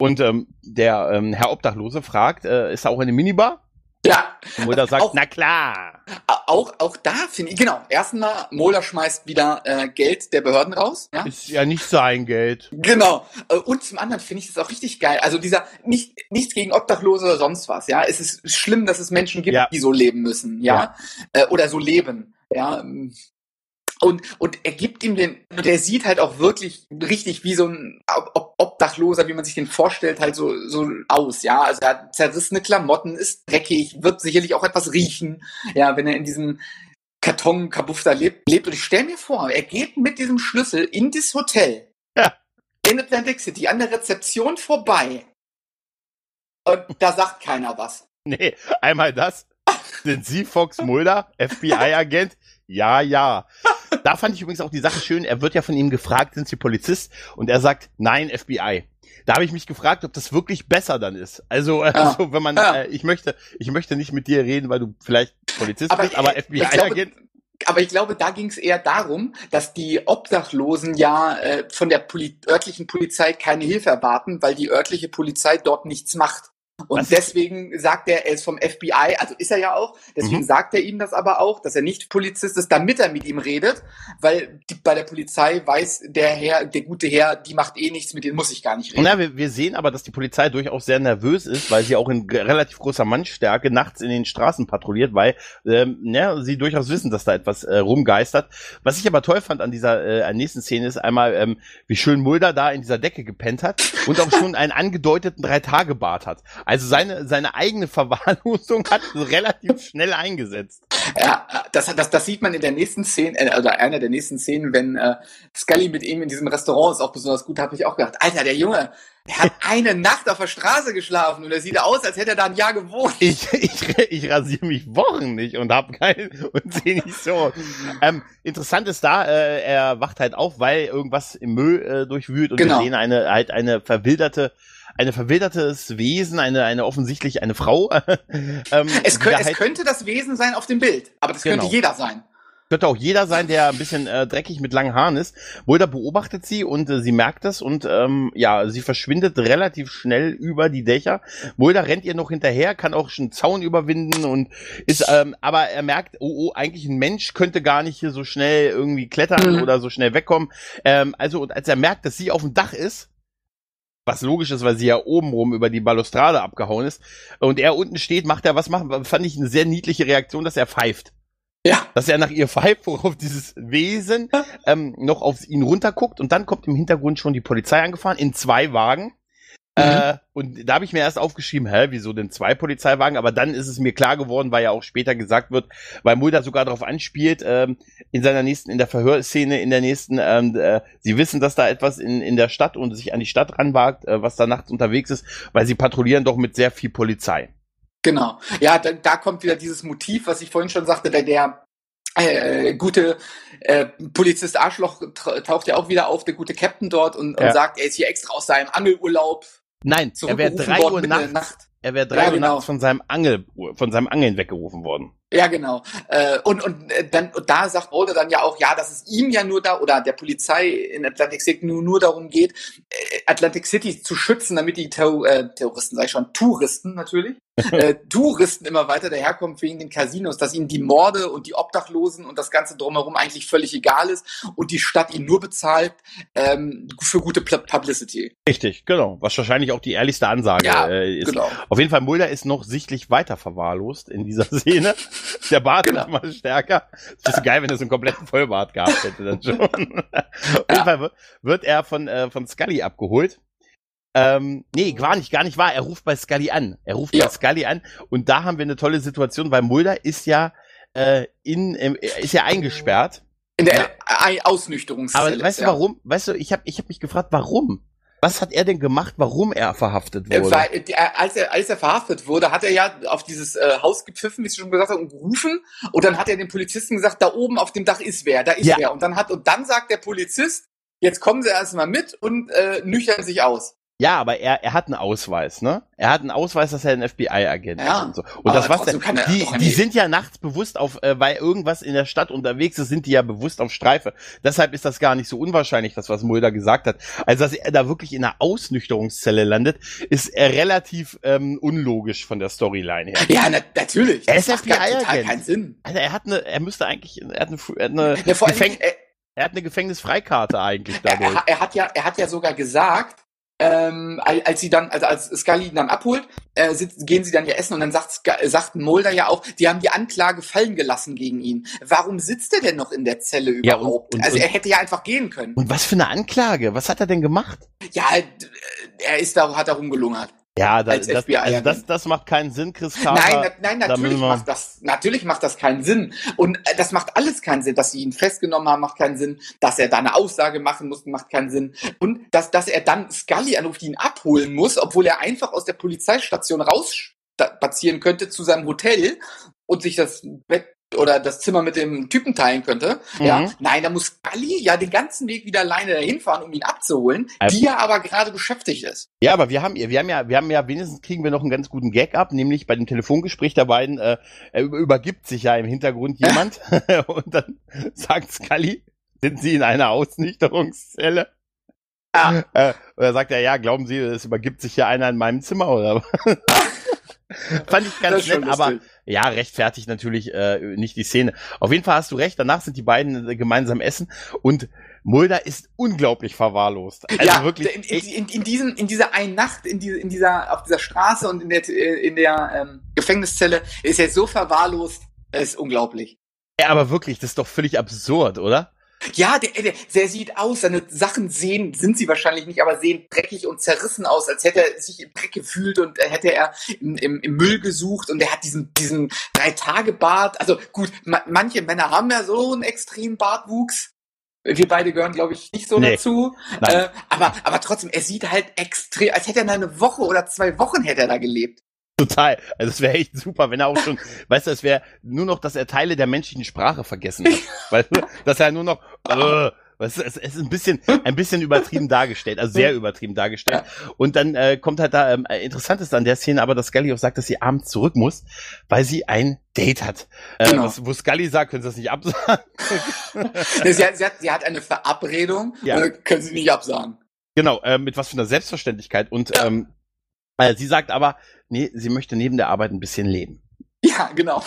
und ähm, der ähm, Herr Obdachlose fragt, äh, ist er auch in eine Minibar? Ja. Die Mulder sagt, auch, na klar. Auch, auch da finde ich, genau, erstmal, Mulder schmeißt wieder äh, Geld der Behörden raus. Ja? Ist ja nicht sein Geld. Genau. Äh, und zum anderen finde ich das auch richtig geil. Also dieser, nicht, nichts gegen Obdachlose oder sonst was, ja. Es ist schlimm, dass es Menschen gibt, ja. die so leben müssen, ja. ja. Äh, oder so leben. Ja, und, und er gibt ihm den, der sieht halt auch wirklich richtig wie so ein Obdachloser, wie man sich den vorstellt, halt so, so aus, ja. Also er hat zerrissene Klamotten, ist dreckig, wird sicherlich auch etwas riechen, ja, wenn er in diesem Karton kabuff da lebt, lebt. Und ich stell mir vor, er geht mit diesem Schlüssel in das Hotel. Ja. In Atlantic City, an der Rezeption vorbei. Und da sagt keiner was. Nee, einmal das. Sind Sie Fox Mulder, FBI-Agent? Ja, ja. Da fand ich übrigens auch die Sache schön. Er wird ja von ihm gefragt, sind Sie Polizist? Und er sagt, nein, FBI. Da habe ich mich gefragt, ob das wirklich besser dann ist. Also, ja. also wenn man, ja. äh, ich möchte, ich möchte nicht mit dir reden, weil du vielleicht Polizist aber, bist, aber FBI-Agent. Aber ich glaube, da ging es eher darum, dass die Obdachlosen ja äh, von der Poli örtlichen Polizei keine Hilfe erwarten, weil die örtliche Polizei dort nichts macht. Und Was? deswegen sagt er, er ist vom FBI, also ist er ja auch, deswegen mhm. sagt er ihm das aber auch, dass er nicht Polizist ist, damit er mit ihm redet, weil die, bei der Polizei weiß der Herr, der gute Herr, die macht eh nichts, mit denen muss ich gar nicht reden. Na, wir, wir sehen aber, dass die Polizei durchaus sehr nervös ist, weil sie auch in relativ großer Mannstärke nachts in den Straßen patrouilliert, weil ähm, ja, sie durchaus wissen, dass da etwas äh, rumgeistert. Was ich aber toll fand an dieser äh, nächsten Szene ist einmal, ähm, wie schön Mulder da in dieser Decke gepennt hat und auch schon einen angedeuteten Drei-Tage-Bart hat. Also seine, seine eigene Verwahrlosung hat relativ schnell eingesetzt. Ja, das, das, das sieht man in der nächsten Szene, äh, oder einer der nächsten Szenen, wenn äh, Scully mit ihm in diesem Restaurant ist auch besonders gut, habe ich auch gedacht, Alter, der Junge, der hat eine Nacht auf der Straße geschlafen und er sieht aus, als hätte er da ein Jahr gewohnt. Ich, ich, ich rasiere mich Wochen nicht und hab keinen und sehe nicht so. Ähm, interessant ist da, äh, er wacht halt auf, weil irgendwas im Müll äh, durchwühlt und genau. wir sehen eine halt eine verwilderte eine verwildertes Wesen, eine, eine offensichtlich eine Frau. ähm, es, könnt, es halt könnte das Wesen sein auf dem Bild, aber das genau. könnte jeder sein. Könnte auch jeder sein, der ein bisschen äh, dreckig mit langen Haaren ist. Mulder beobachtet sie und äh, sie merkt es und ähm, ja, sie verschwindet relativ schnell über die Dächer. Mulder rennt ihr noch hinterher, kann auch schon Zaun überwinden und ist, ähm, aber er merkt, oh, oh, eigentlich ein Mensch könnte gar nicht hier so schnell irgendwie klettern mhm. oder so schnell wegkommen. Ähm, also und als er merkt, dass sie auf dem Dach ist, was logisch ist, weil sie ja obenrum über die Balustrade abgehauen ist. Und er unten steht, macht er was machen, fand ich eine sehr niedliche Reaktion, dass er pfeift. Ja. Dass er nach ihr pfeift, worauf dieses Wesen ähm, noch auf ihn runterguckt und dann kommt im Hintergrund schon die Polizei angefahren in zwei Wagen. Mhm. Äh, und da habe ich mir erst aufgeschrieben, hä, wieso denn zwei Polizeiwagen? Aber dann ist es mir klar geworden, weil ja auch später gesagt wird, weil Mulder sogar darauf anspielt, ähm, in seiner nächsten, in der Verhörszene, in der nächsten, ähm, äh, sie wissen, dass da etwas in, in der Stadt und sich an die Stadt ranwagt, äh, was da nachts unterwegs ist, weil sie patrouillieren doch mit sehr viel Polizei. Genau. Ja, da, da kommt wieder dieses Motiv, was ich vorhin schon sagte, der, der äh, gute äh, Polizist Arschloch taucht ja auch wieder auf, der gute Captain dort und, ja. und sagt, er ist hier extra aus seinem Angelurlaub. Nein, er wäre drei Uhr nachts, Nacht. er wäre drei ja, Uhr genau. nachts von seinem Angel, von seinem Angeln weggerufen worden. Ja, genau. Äh, und, und äh, dann und da sagt Mulder dann ja auch, ja, dass es ihm ja nur da oder der Polizei in Atlantic City nur, nur darum geht, äh, Atlantic City zu schützen, damit die äh, Terroristen, sag ich schon, Touristen natürlich, äh, Touristen immer weiter daherkommen wegen den Casinos, dass ihnen die Morde und die Obdachlosen und das Ganze drumherum eigentlich völlig egal ist und die Stadt ihn nur bezahlt ähm, für gute Publicity. Richtig, genau. Was wahrscheinlich auch die ehrlichste Ansage ja, äh, ist. Genau. Auf jeden Fall, Mulder ist noch sichtlich weiter verwahrlost in dieser Szene. Der Bart genau. ist mal stärker. Das ist geil, wenn so einen kompletten Vollbart gehabt hätte dann schon. Auf jeden. Fall wird er von, äh, von Scully abgeholt. Ähm, nee, gar nicht, gar nicht wahr. Er ruft bei Scully an. Er ruft ja. bei Scully an und da haben wir eine tolle Situation, weil Mulder ist ja äh, in, äh, ist ja eingesperrt. In der ja. Ausnüchterungszelle. Aber weißt du warum? Weißt du, ich habe ich hab mich gefragt, warum? Was hat er denn gemacht, warum er verhaftet wurde? Weil, äh, als, er, als er verhaftet wurde, hat er ja auf dieses äh, Haus gepfiffen, wie ich schon gesagt habe, und gerufen. Und dann hat er den Polizisten gesagt, da oben auf dem Dach ist wer, da ist ja. wer. Und dann hat und dann sagt der Polizist, jetzt kommen Sie erstmal mit und äh, nüchtern sich aus. Ja, aber er, er hat einen Ausweis, ne? Er hat einen Ausweis, dass er ein FBI-Agent Ja, ist und so. Und das was er die, die sind ja nachts bewusst auf, äh, weil irgendwas in der Stadt unterwegs ist, sind die ja bewusst auf Streife. Deshalb ist das gar nicht so unwahrscheinlich, das was Mulder gesagt hat. Also dass er da wirklich in einer Ausnüchterungszelle landet, ist äh, relativ ähm, unlogisch von der Storyline her. Ja, na, natürlich. Er ist FBI-Agent. keinen Sinn. Also er hat eine, er müsste eigentlich, er hat eine, er hat eine, Ja, vor allem, Gefäng er, er hat eine Gefängnisfreikarte eigentlich er, dadurch. er, er hat ja, er hat ja sogar gesagt, ähm, als sie dann, also als Scully ihn dann abholt, äh, sitzt, gehen sie dann ja essen und dann sagt, sagt Mulder ja auch, die haben die Anklage fallen gelassen gegen ihn. Warum sitzt er denn noch in der Zelle Ja, und- überhaupt? und- also er hätte ja einfach gehen können. Und was für eine Anklage? Was hat er denn gemacht? Ja, d- er ist da, hat da rumgelungert. Ja, da, Als das, FBI also das, das macht keinen Sinn, Chris Carter. Nein, na, nein, da natürlich wir- macht das, natürlich macht das keinen Sinn. Und äh, das macht alles keinen Sinn. Dass sie ihn festgenommen haben, macht keinen Sinn. Dass er da eine Aussage machen muss, macht keinen Sinn. Und dass, dass er dann Scully anruft, ihn abholen muss, obwohl er einfach aus der Polizeistation rausspazieren könnte zu seinem Hotel und sich das Bett oder das Zimmer mit dem Typen teilen könnte. Mhm. Ja, nein, da muss Scully ja den ganzen Weg wieder alleine dahin fahren, um ihn abzuholen, Also- die ja aber gerade beschäftigt ist. Ja, aber wir haben, wir haben ja, wir haben ja wenigstens kriegen wir noch einen ganz guten Gag ab, nämlich bei dem Telefongespräch der beiden äh, er über- übergibt sich ja im Hintergrund jemand und dann sagt Scully, sind Sie in einer Ausnüchterungszelle? Ja. Äh, oder sagt er, ja, glauben Sie, es übergibt sich hier einer in meinem Zimmer oder? Fand ich ganz nett, aber ja, rechtfertigt natürlich äh, nicht die Szene. Auf jeden Fall hast du recht, danach sind die beiden äh, gemeinsam essen und Mulder ist unglaublich verwahrlost. Also ja, wirklich. in, in, in, diesen, in dieser einen Nacht, in, die, in dieser, auf dieser Straße und in der, äh, in der ähm, Gefängniszelle ist er so verwahrlost, ist unglaublich. Ja, aber wirklich, das ist doch völlig absurd, oder? Ja, der, der, der sieht aus, seine Sachen sehen, sind sie wahrscheinlich nicht, aber sehen dreckig und zerrissen aus, als hätte er sich im Dreck gefühlt und äh, hätte er im, im, im Müll gesucht und er hat diesen, diesen Drei-Tage-Bart. Also gut, ma, manche Männer haben ja so einen extremen Bartwuchs. Wir beide gehören, glaube ich, nicht so Nee. dazu. Äh, aber, aber trotzdem, er sieht halt extrem, als hätte er eine Woche oder zwei Wochen hätte er da gelebt. Total. Also es wäre echt super, wenn er auch schon, weißt du, es wäre nur noch, dass er Teile der menschlichen Sprache vergessen hat. Weißt du, dass er nur noch, äh, weißt du, es, ist ein bisschen, ein bisschen übertrieben dargestellt, also sehr übertrieben dargestellt. Und dann äh, kommt halt da, ähm, interessant ist an der Szene aber, dass Scully auch sagt, dass sie abends zurück muss, weil sie ein Date hat. Äh, Genau. was, wo Scully sagt, können sie das nicht absagen? sie, hat, sie, hat, sie hat eine Verabredung, Ja. äh, können sie nicht absagen. Genau, äh, mit was für einer Selbstverständlichkeit. Und ähm, äh, sie sagt aber, nee, sie möchte neben der Arbeit ein bisschen leben. Ja, genau.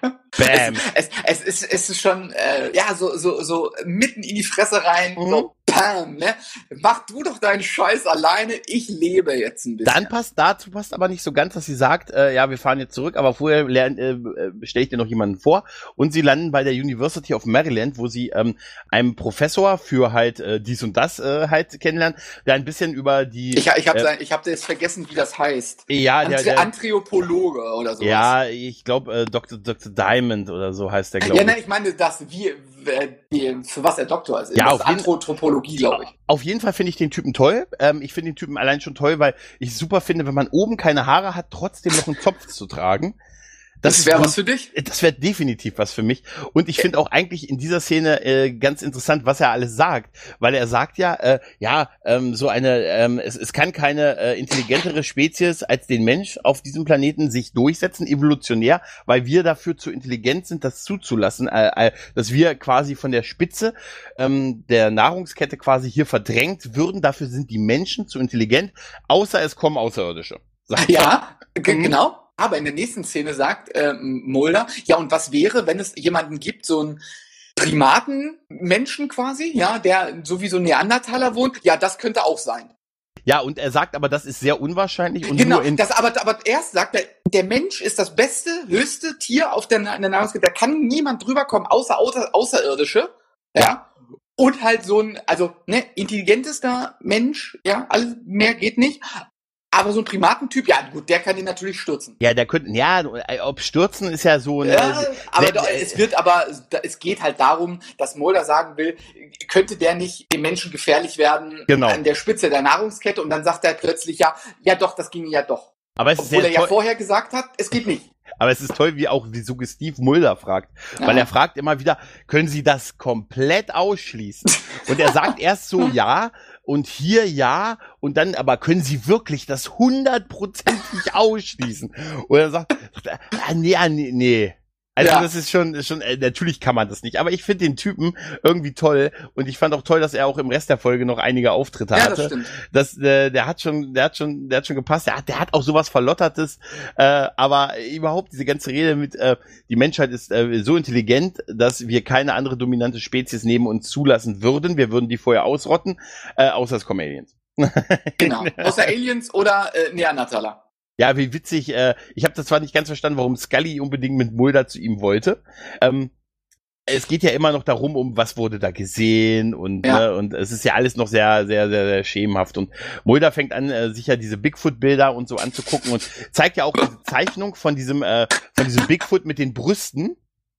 Bam. Es, es, es, ist, es ist schon, äh, ja, so, so, so mitten in die Fresse rein, Mhm. so, bam, ne? Mach du doch deinen Scheiß alleine, ich lebe jetzt ein bisschen. Dann passt dazu passt aber nicht so ganz, dass sie sagt, äh, ja, wir fahren jetzt zurück, aber vorher lernt, äh, äh, stelle ich dir noch jemanden vor. Und sie landen bei der University of Maryland, wo sie ähm, einen Professor für halt äh, dies und das äh, halt kennenlernen, der ein bisschen über die ich ich habe äh, ich hab jetzt vergessen, wie das heißt. ja, der, der, Anthropologe oder sowas. ja, ich glaube äh, Dr. Dr. Diamond oder so heißt der, glaube ja, ich. nein, ich meine, das, wie, für was er Doktor ist. Ja, auf Anthropologie, glaube ich. Auf jeden Fall finde ich den Typen toll. Ähm, ich finde den Typen allein schon toll, weil ich super finde, wenn man oben keine Haare hat, trotzdem noch einen Zopf zu tragen. Das, ist wäre was für dich? Das wäre definitiv was für mich. Und ich finde auch eigentlich in dieser Szene äh, ganz interessant, was er alles sagt. Weil er sagt ja, äh, ja, ähm, so eine, ähm, es, es kann keine äh, intelligentere Spezies als den Mensch auf diesem Planeten sich durchsetzen, evolutionär, weil wir dafür zu intelligent sind, das zuzulassen, äh, äh, dass wir quasi von der Spitze ähm, der Nahrungskette quasi hier verdrängt würden. Dafür sind die Menschen zu intelligent, außer es kommen Außerirdische. Er. Ja, ge- genau. Aber in der nächsten Szene sagt ähm, Mulder, ja, und was wäre, wenn es jemanden gibt, so einen Primatenmenschen quasi, ja, der so wie so ein Neandertaler wohnt? Ja, das könnte auch sein. Ja, und er sagt aber, das ist sehr unwahrscheinlich und genau, nur in das, aber, aber erst sagt er, der Mensch ist das beste, höchste Tier auf der, in der Nahrungskette. Da kann niemand drüber kommen, außer, außer Außerirdische. Ja. Und halt so ein, also, ne, intelligentester Mensch, ja, alles mehr geht nicht. Aber so ein Primatentyp, ja, gut, der kann ihn natürlich stürzen. Ja, der könnte, ja, ob stürzen ist ja so. Ja, äh, aber doch, es wird aber, es geht halt darum, dass Mulder sagen will, könnte der nicht dem Menschen gefährlich werden Genau. an der Spitze der Nahrungskette und dann sagt er plötzlich ja, ja doch, das ging ja doch. aber es ist Obwohl sehr er ja vorher gesagt hat, es geht nicht. Aber es ist toll, wie auch wie suggestiv Mulder fragt. Ja. Weil er fragt immer wieder, können Sie das komplett ausschließen? Und er sagt erst so ja und hier ja und dann aber können Sie wirklich das hundertprozentig ausschließen? Und er sagt, ah, nee, ah, nee, nee. Also ja. das ist schon, ist schon, äh, natürlich kann man das nicht. Aber ich finde den Typen irgendwie toll und ich fand auch toll, dass er auch im Rest der Folge noch einige Auftritte ja, hatte. Das stimmt. Das, äh, der hat schon, der hat schon, der hat schon gepasst. Der hat, der hat auch sowas verlottertes. Äh, aber überhaupt diese ganze Rede mit, äh, die Menschheit ist äh, so intelligent, dass wir keine andere dominante Spezies neben uns zulassen würden. Wir würden die vorher ausrotten, äh, außer es kommen Aliens. genau, außer Aliens oder äh, Neandertaler. Ja, wie witzig. Äh, ich habe das zwar nicht ganz verstanden, warum Scully unbedingt mit Mulder zu ihm wollte. Ähm, es geht ja immer noch darum, um was wurde da gesehen und ja. ne, und es ist ja alles noch sehr sehr sehr, sehr schemenhaft und Mulder fängt an äh, sich ja diese Bigfoot-Bilder und so anzugucken und zeigt ja auch diese Zeichnung von diesem äh, von diesem Bigfoot mit den Brüsten.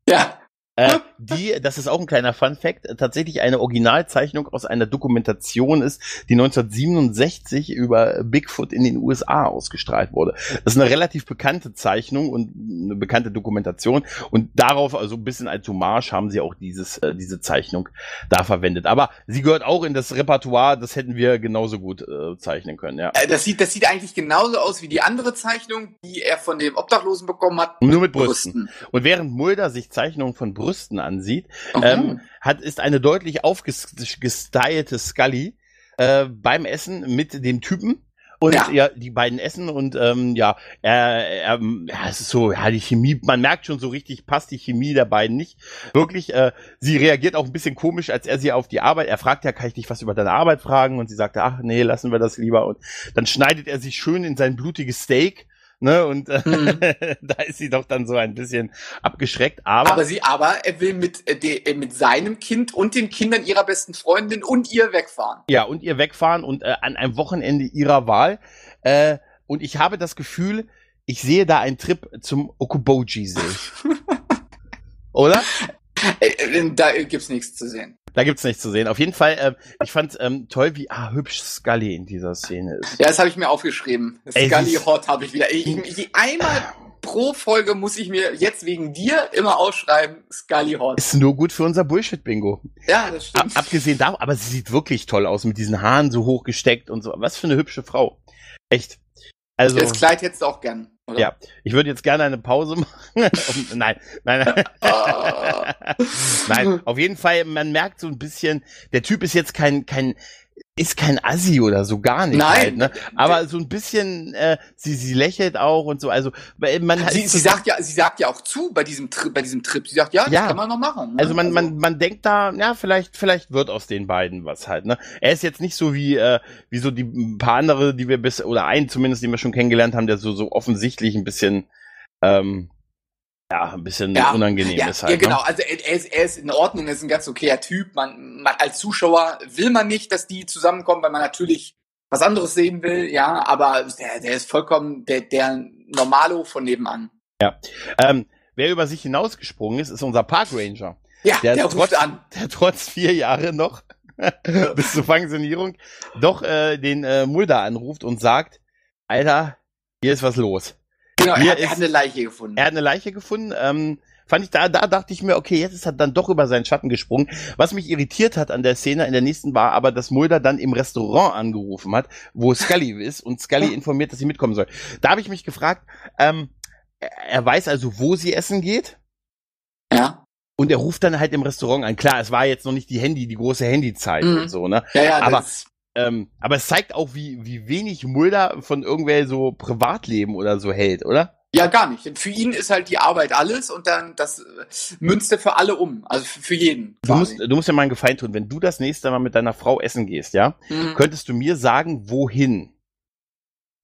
Ja. Äh, die, das ist auch ein kleiner Fun Fact, tatsächlich eine Originalzeichnung aus einer Dokumentation ist, die 1967 über Bigfoot in den USA ausgestrahlt wurde. Das ist eine relativ bekannte Zeichnung und eine bekannte Dokumentation und darauf, also ein bisschen als Hommage, haben sie auch dieses, äh, diese Zeichnung da verwendet. Aber sie gehört auch in das Repertoire, das hätten wir genauso gut äh, zeichnen können, ja. Äh, das sieht, das sieht eigentlich genauso aus wie die andere Zeichnung, die er von dem Obdachlosen bekommen hat. Nur mit Brüsten. Brüsten. Und während Mulder sich Zeichnungen von Brüsten Brüsten ansieht, okay. ähm, hat, ist eine deutlich aufgestylte Scully äh, beim Essen mit dem Typen. Und ja. ja, die beiden essen und ähm, ja, er, er, ja, es ist so, ja, die Chemie, man merkt schon so richtig, passt die Chemie der beiden nicht. Wirklich, äh, sie reagiert auch ein bisschen komisch, als er sie auf die Arbeit, er fragt ja, kann ich dich was über deine Arbeit fragen? Und sie sagt, ach nee, lassen wir das lieber. Und dann schneidet er sich schön in sein blutiges Steak Ne, und äh, mhm. da ist sie doch dann so ein bisschen abgeschreckt. Aber, aber sie, aber er will mit, äh, de, äh, mit seinem Kind und den Kindern ihrer besten Freundin und ihr wegfahren. Ja, und ihr wegfahren und äh, an einem Wochenende ihrer Wahl. Äh, und ich habe das Gefühl, ich sehe da einen Trip zum Okuboji-See. Oder? Äh, äh, da gibt's nichts zu sehen. Da gibt's nichts zu sehen. Auf jeden Fall, äh, ich fand ähm, toll, wie ah, hübsch Scully in dieser Szene ist. Ja, das habe ich mir aufgeschrieben. Ey, Scully Hot habe ich wieder. Ich, ich, einmal pro Folge muss ich mir jetzt wegen dir immer ausschreiben, Scully Hot. Ist nur gut für unser Bullshit-Bingo. Ja, das stimmt. Ab, abgesehen davon, aber sie sieht wirklich toll aus mit diesen Haaren so hochgesteckt und so. Was für eine hübsche Frau. Echt. Also, das Kleid hättest du auch gern. Oder? Ja, ich würde jetzt gerne eine Pause machen. nein, nein, nein. nein, auf jeden Fall, man merkt so ein bisschen, der Typ ist jetzt kein, kein, ist kein Assi oder so gar nicht. Nein. Halt, ne? Aber so ein bisschen, äh, sie, sie lächelt auch und so. Also man sie, sie sagt ja, sie sagt ja auch zu bei diesem Trip, bei diesem Trip. Sie sagt ja, das ja. kann man noch machen. Ne? Also man, also. man, man denkt da, ja, vielleicht, vielleicht wird aus den beiden was halt. Ne? Er ist jetzt nicht so wie, äh, wie so die ein paar andere, die wir bis oder einen zumindest, den wir schon kennengelernt haben, der so so offensichtlich ein bisschen ähm, ja, ein bisschen ja, unangenehm ja, ist halt. Ja, genau. Ne? Also er, ist, er ist in Ordnung, er ist ein ganz okayer Typ. Man, man als Zuschauer will man nicht, dass die zusammenkommen, weil man natürlich was anderes sehen will, ja, aber der, der ist vollkommen der, der Normalo von nebenan. Ja. Ähm, wer über sich hinausgesprungen ist, ist unser Park Ranger. Ja, der, der trotz, an. Der trotz vier Jahre noch bis zur Pensionierung doch äh, den äh, Mulder anruft und sagt, Alter, hier ist was los. Genau, er hat, er hat, eine Leiche gefunden. Er hat eine Leiche gefunden. Ähm, fand ich da, da dachte ich mir, okay, jetzt ist er dann doch über seinen Schatten gesprungen. Was mich irritiert hat an der Szene, in der nächsten war aber, dass Mulder dann im Restaurant angerufen hat, wo Scully ist und Scully informiert, dass sie mitkommen soll. Da habe ich mich gefragt, ähm, er weiß also, wo sie essen geht. Ja. Und er ruft dann halt im Restaurant an. Klar, es war jetzt noch nicht die Handy, die große Handyzeit mhm. und so, ne? Ja, ja, aber ähm, aber es zeigt auch, wie, wie wenig Mulder von irgendwer so Privatleben oder so hält, oder? Ja, gar nicht. Für ihn ist halt die Arbeit alles und dann das münzt er für alle um. Also für jeden. Du musst, du musst ja mal einen Gefallen tun. Wenn du das nächste Mal mit deiner Frau essen gehst, ja, mhm. könntest du mir sagen, wohin?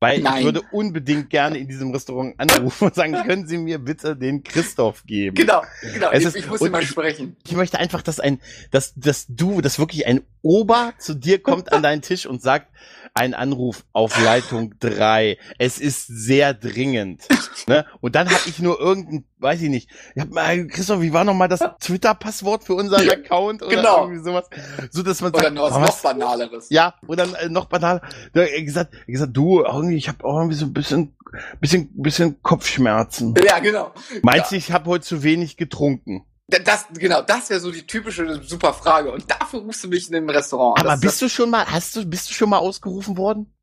Weil Nein. ich würde unbedingt gerne in diesem Restaurant anrufen und sagen, können Sie mir bitte den Christoph geben? Genau, genau. Es ist, ich muss immer sprechen. Ich möchte einfach, dass ein, dass, dass du, dass wirklich ein Ober zu dir kommt an deinen Tisch und sagt, ein Anruf auf Leitung 3. Es ist sehr dringend. ne? Und dann habe ich nur irgendein, weiß ich nicht, ich hab mal, Christoph, wie war nochmal das Twitter-Passwort für unseren Account oder Genau. irgendwie sowas? So, dass man Oder sagt, noch was noch banaleres. Ja, dann äh, noch banal, da, hat er gesagt, gesagt, du, irgendwie, ich habe auch irgendwie so ein bisschen, bisschen, bisschen Kopfschmerzen. Ja, genau. Meinst du, ich habe heute zu wenig getrunken? Da- Das, genau, das wäre so die typische super Frage. Und dafür rufst du mich in einem Restaurant an. Aber Das- bist du schon mal, hast du, bist du schon mal ausgerufen worden?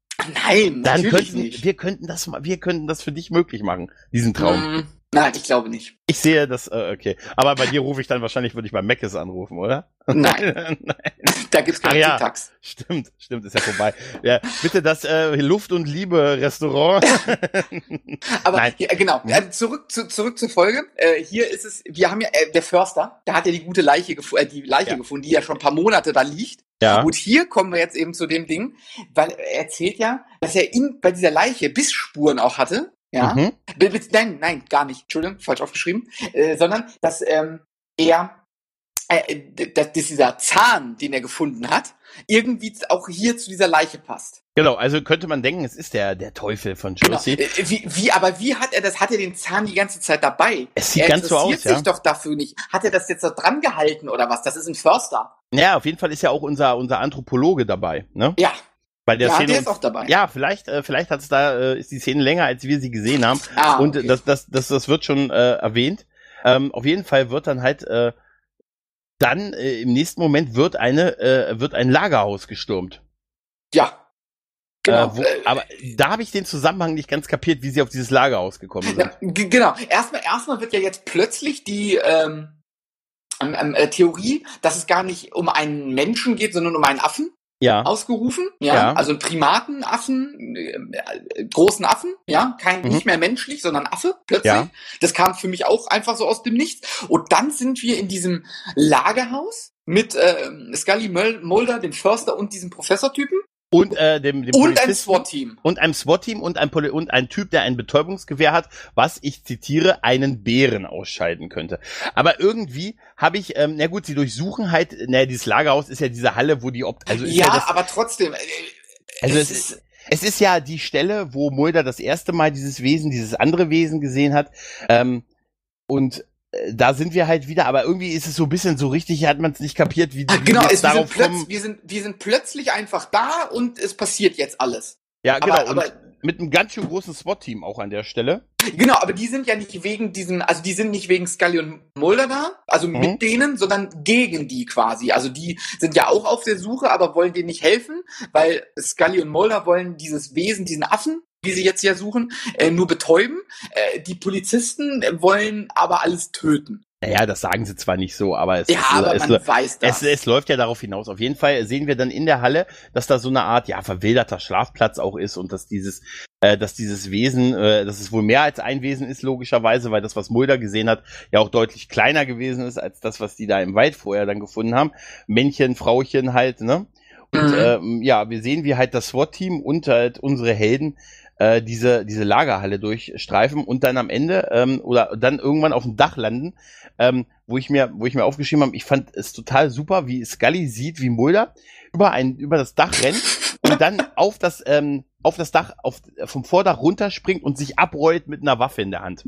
Nein, Dann könnten, nicht. wir könnten das wir könnten das für dich möglich machen, diesen Traum. Nein, ich glaube nicht. Ich sehe das, äh, okay. Aber bei dir rufe ich dann wahrscheinlich, würde ich bei Meckes anrufen, oder? Nein, da gibt's keine Ach ja. Stimmt, stimmt, ist ja vorbei. Ja, bitte das äh, Luft und Liebe Restaurant. Aber Nein. ja, genau, äh, zurück, zu, zurück zur Folge. Äh, hier ist es, wir haben ja, äh, der Förster, der hat ja die gute Leiche, gefu äh, die Leiche Ja. gefunden, die ja schon ein paar Monate da liegt. ja. Und hier kommen wir jetzt eben zu dem Ding, weil er erzählt ja, dass er in, bei dieser Leiche Bissspuren auch hatte. Ja. Mhm. Nein, nein, gar nicht. Entschuldigung, falsch aufgeschrieben. Äh, sondern, dass ähm, er, äh, dass, dieser Zahn, den er gefunden hat, irgendwie auch hier zu dieser Leiche passt. Genau, also könnte man denken, es ist der, der Teufel von Genau. Jersey. Äh, Wie, wie, aber wie hat er das? Hat er den Zahn die ganze Zeit dabei? Es sieht er ganz so aus, interessiert sich ja. doch dafür nicht. Hat er das jetzt da dran gehalten oder was? Das ist ein Förster. Ja, auf jeden Fall ist ja auch unser, unser Anthropologe dabei, ne? Ja, Bei der ja Szene. der ist auch dabei. ja, vielleicht, äh, vielleicht hat's da, äh, ist die Szene länger, als wir sie gesehen haben. Ah, Und okay. das, das, das, das wird schon äh, erwähnt. Ähm, auf jeden Fall wird dann halt äh, dann äh, im nächsten Moment wird eine äh, wird ein Lagerhaus gestürmt. ja. Genau. Äh, wo, aber da habe ich den Zusammenhang nicht ganz kapiert, wie sie auf dieses Lagerhaus gekommen sind. Ja, genau. Erstmal, erstmal wird ja jetzt plötzlich die ähm, ähm, ähm, äh, Theorie, dass es gar nicht um einen Menschen geht, sondern um einen Affen Ja, ausgerufen. Ja, Ja. also einen Primatenaffen, äh, äh, großen Affen. Ja, kein Mhm. nicht mehr menschlich, sondern Affe. Plötzlich. Ja. Das kam für mich auch einfach so aus dem Nichts. Und dann sind wir in diesem Lagerhaus mit ähm, Scully Mul- Mulder, dem Förster und diesem Professortypen und äh, dem, dem und ein Polizisten SWAT-Team. und einem SWAT-Team und ein Poli und ein Typ, der ein Betäubungsgewehr hat, was ich zitiere, einen Bären ausschalten könnte. Aber irgendwie habe ich, ähm, na gut, sie durchsuchen halt, na dieses Lagerhaus ist ja diese Halle, wo die Opt also ja, Ja, das, aber trotzdem. Äh, Also es es ist, Es ist ja die Stelle, wo Mulder das erste Mal dieses Wesen, dieses andere Wesen gesehen hat. Ähm, und da sind wir halt wieder, aber irgendwie ist es so ein bisschen so richtig, hat man es nicht kapiert, wie, wie Genau, wir es, wir, sind kommen. wir, sind, wir sind plötzlich einfach da und es passiert jetzt alles. Ja, genau. aber- und aber- mit einem ganz schön großen SWAT-Team auch an der Stelle. Genau, aber die sind ja nicht wegen diesen, also die sind nicht wegen Scully und Mulder da, also Mhm. mit denen, sondern gegen die quasi. Also die sind ja auch auf der Suche, aber wollen denen nicht helfen, weil Scully und Mulder wollen dieses Wesen, diesen Affen, wie sie jetzt ja suchen, äh, nur betäuben. Äh, die Polizisten wollen aber alles töten. Naja, das sagen sie zwar nicht so, aber es, Ja, aber es, man es, weiß das. es, es läuft ja darauf hinaus. Auf jeden Fall sehen wir dann in der Halle, dass da so eine Art, ja, verwilderter Schlafplatz auch ist und dass dieses, äh, dass dieses Wesen, äh, dass es wohl mehr als ein Wesen ist, logischerweise, weil das, was Mulder gesehen hat, ja auch deutlich kleiner gewesen ist als das, was die da im Wald vorher dann gefunden haben. Männchen, Frauchen halt, ne? Und Mhm. ähm, ja, wir sehen, wie halt das SWAT-Team und halt unsere Helden äh, diese, diese Lagerhalle durchstreifen und dann am Ende ähm, oder dann irgendwann auf dem Dach landen, ähm, wo ich mir, wo ich mir aufgeschrieben habe, ich fand es total super, wie Scully sieht, wie Mulder über ein, über das Dach rennt und dann auf das, ähm, auf das Dach, auf, vom Vordach runterspringt und sich abrollt mit einer Waffe in der Hand.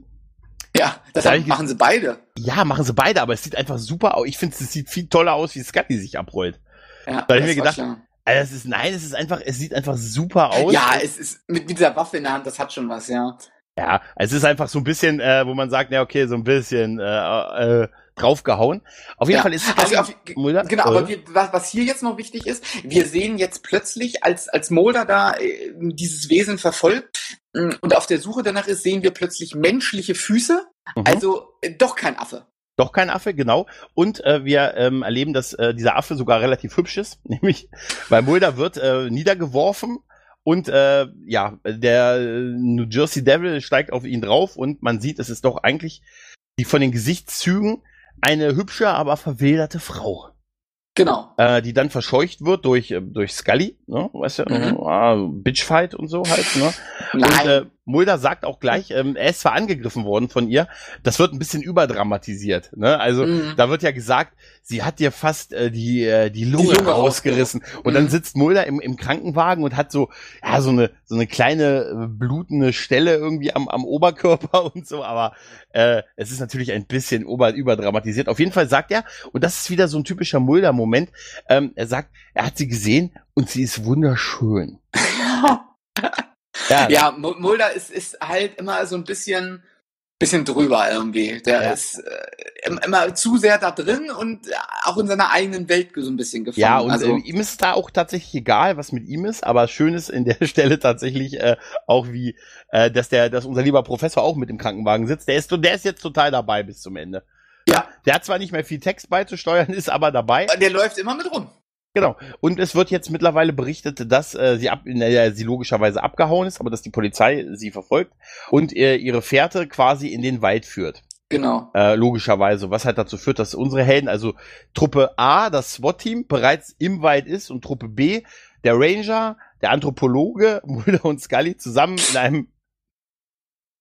ja, das Da hab ich machen sie beide. Ja, machen sie beide, aber es sieht einfach super aus. Ich finde, es sieht viel toller aus, wie Scully sich abrollt. Ja, Da hab ich das mir gedacht, klar. Also es ist, nein, es ist einfach, es sieht einfach super aus. Ja, es ist mit, mit dieser Waffe in der Hand, das hat schon was, ja. Ja, es ist einfach so ein bisschen, äh, wo man sagt, ja, okay, so ein bisschen äh, äh, draufgehauen. Auf jeden Ja, Fall ist also auf, Mulder, genau, aber wir, was, was hier jetzt noch wichtig ist, wir sehen jetzt plötzlich, als, als Mulder da äh, dieses Wesen verfolgt mh, und auf der Suche danach ist, sehen wir plötzlich menschliche Füße, mhm. also äh, doch kein Affe. Doch kein Affe, genau. Und äh, wir ähm, erleben, dass äh, dieser Affe sogar relativ hübsch ist, nämlich weil Mulder wird äh, niedergeworfen und äh, ja, der äh, New Jersey Devil steigt auf ihn drauf und man sieht, es ist doch eigentlich die von den Gesichtszügen eine hübsche, aber verwilderte Frau, Genau. äh, die dann verscheucht wird durch äh, durch Scully, ne, weißt du, Mhm. ah, Bitchfight und so halt, ne? Nein, Und, äh, Mulder sagt auch gleich, ähm, er ist zwar angegriffen worden von ihr, das wird ein bisschen überdramatisiert. Ne? Also mhm. da wird ja gesagt, sie hat dir fast äh, die, äh, die Lunge, die Lunge rausgerissen. Und mhm. dann sitzt Mulder im, im Krankenwagen und hat so, ja, so eine, so eine kleine äh, blutende Stelle irgendwie am, am Oberkörper und so, aber äh, es ist natürlich ein bisschen ober, überdramatisiert. Auf jeden Fall sagt er, und das ist wieder so ein typischer Mulder-Moment, ähm, er sagt, er hat sie gesehen und sie ist wunderschön. ja, ja Mulder ist, ist halt immer so ein bisschen bisschen drüber irgendwie. Der ja. ist äh, immer zu sehr da drin und auch in seiner eigenen Welt so ein bisschen gefangen. Ja, und also, äh, ihm ist da auch tatsächlich egal, was mit ihm ist, aber schön ist in der Stelle tatsächlich äh, auch wie, äh, dass der, dass unser lieber Professor auch mit im Krankenwagen sitzt. Der ist, der ist jetzt total dabei bis zum Ende. Ja. Der hat zwar nicht mehr viel Text beizusteuern, ist aber dabei. Der läuft immer mit rum. Genau. Und es wird jetzt mittlerweile berichtet, dass äh, sie ab, naja, sie logischerweise abgehauen ist, aber dass die Polizei sie verfolgt und äh, ihre Fährte quasi in den Wald führt. Genau. Äh, logischerweise, was halt dazu führt, dass unsere Helden, also Truppe A, das SWAT-Team, bereits im Wald ist und Truppe B, der Ranger, der Anthropologe, Mulder und Scully zusammen in einem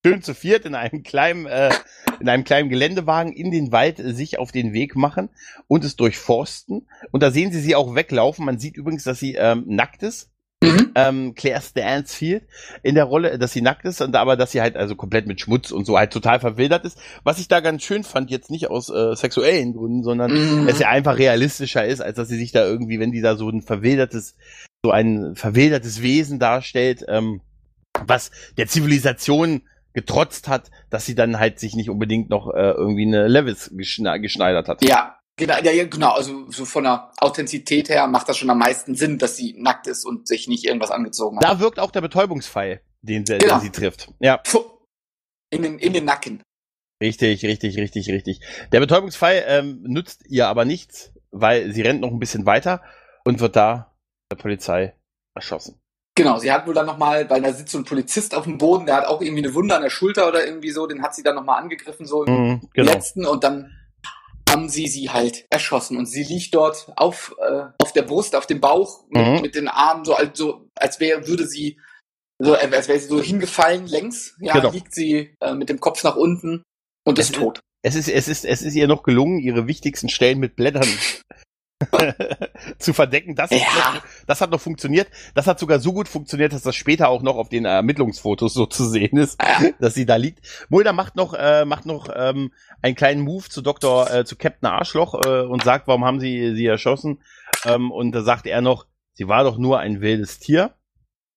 schön zu viert in einem kleinen, äh, in einem kleinen Geländewagen in den Wald äh, sich auf den Weg machen und es durchforsten. Und da sehen sie sie auch weglaufen. Man sieht übrigens, dass sie ähm, nackt ist. Mhm. Ähm, Claire Stansfield in der Rolle, dass sie nackt ist, und aber dass sie halt also komplett mit Schmutz und so halt total verwildert ist. Was ich da ganz schön fand, jetzt nicht aus äh, sexuellen Gründen, sondern mhm. es ja einfach realistischer ist, als dass sie sich da irgendwie, wenn die da so ein verwildertes, so ein verwildertes Wesen darstellt, ähm, was der Zivilisation getrotzt hat, dass sie dann halt sich nicht unbedingt noch äh, irgendwie eine Levis geschneidert hat. Ja, genau, ja, genau. Also so von der Authentizität her macht das schon am meisten Sinn, dass sie nackt ist und sich nicht irgendwas angezogen hat. Da wirkt auch der Betäubungsfall, den, sie, genau. den sie trifft. Ja. In den, in den Nacken. Richtig, richtig, richtig, richtig. Der Betäubungsfall ähm, nützt ihr aber nichts, weil sie rennt noch ein bisschen weiter und wird da der Polizei erschossen. Genau, sie hat wohl dann nochmal, weil da sitzt so ein Polizist auf dem Boden, der hat auch irgendwie eine Wunde an der Schulter oder irgendwie so, den hat sie dann nochmal angegriffen, so im mm, genau. letzten und dann haben sie sie halt erschossen und sie liegt dort auf, äh, auf der Brust, auf dem Bauch mit, mhm. mit den Armen so, als, so, als wäre, würde sie, so, als wäre sie so hingefallen längs, ja, genau. liegt sie äh, mit dem Kopf nach unten und ist tot. Es ist, es ist, es ist ihr noch gelungen, ihre wichtigsten Stellen mit Blättern zu verdecken. Das, ja. noch, das hat noch funktioniert. Das hat sogar so gut funktioniert, dass das später auch noch auf den Ermittlungsfotos so zu sehen ist, ja. dass sie da liegt. Mulder macht noch, äh, macht noch ähm, einen kleinen Move zu Dr. Äh, zu Captain Arschloch äh, und sagt, warum haben sie sie erschossen? Ähm, und da sagt er noch, sie war doch nur ein wildes Tier.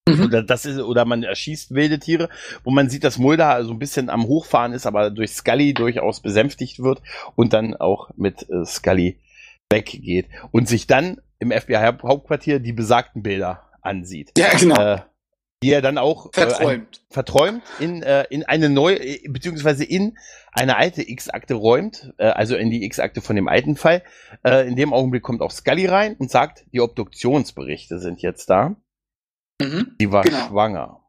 Mhm. Oder das ist, oder man erschießt wilde Tiere, wo man sieht, dass Mulder so ein bisschen am Hochfahren ist, aber durch Scully durchaus besänftigt wird und dann auch mit äh, Scully weggeht und sich dann im FBI-Hauptquartier die besagten Bilder ansieht. Ja, genau. Äh, die er dann auch verträumt, äh, ein, verträumt in, äh, in eine neue, äh, beziehungsweise in eine alte X-Akte räumt, äh, also in die X-Akte von dem alten Fall. Äh, in dem Augenblick kommt auch Scully rein und sagt, die Obduktionsberichte sind jetzt da. Mhm, die war genau. schwanger.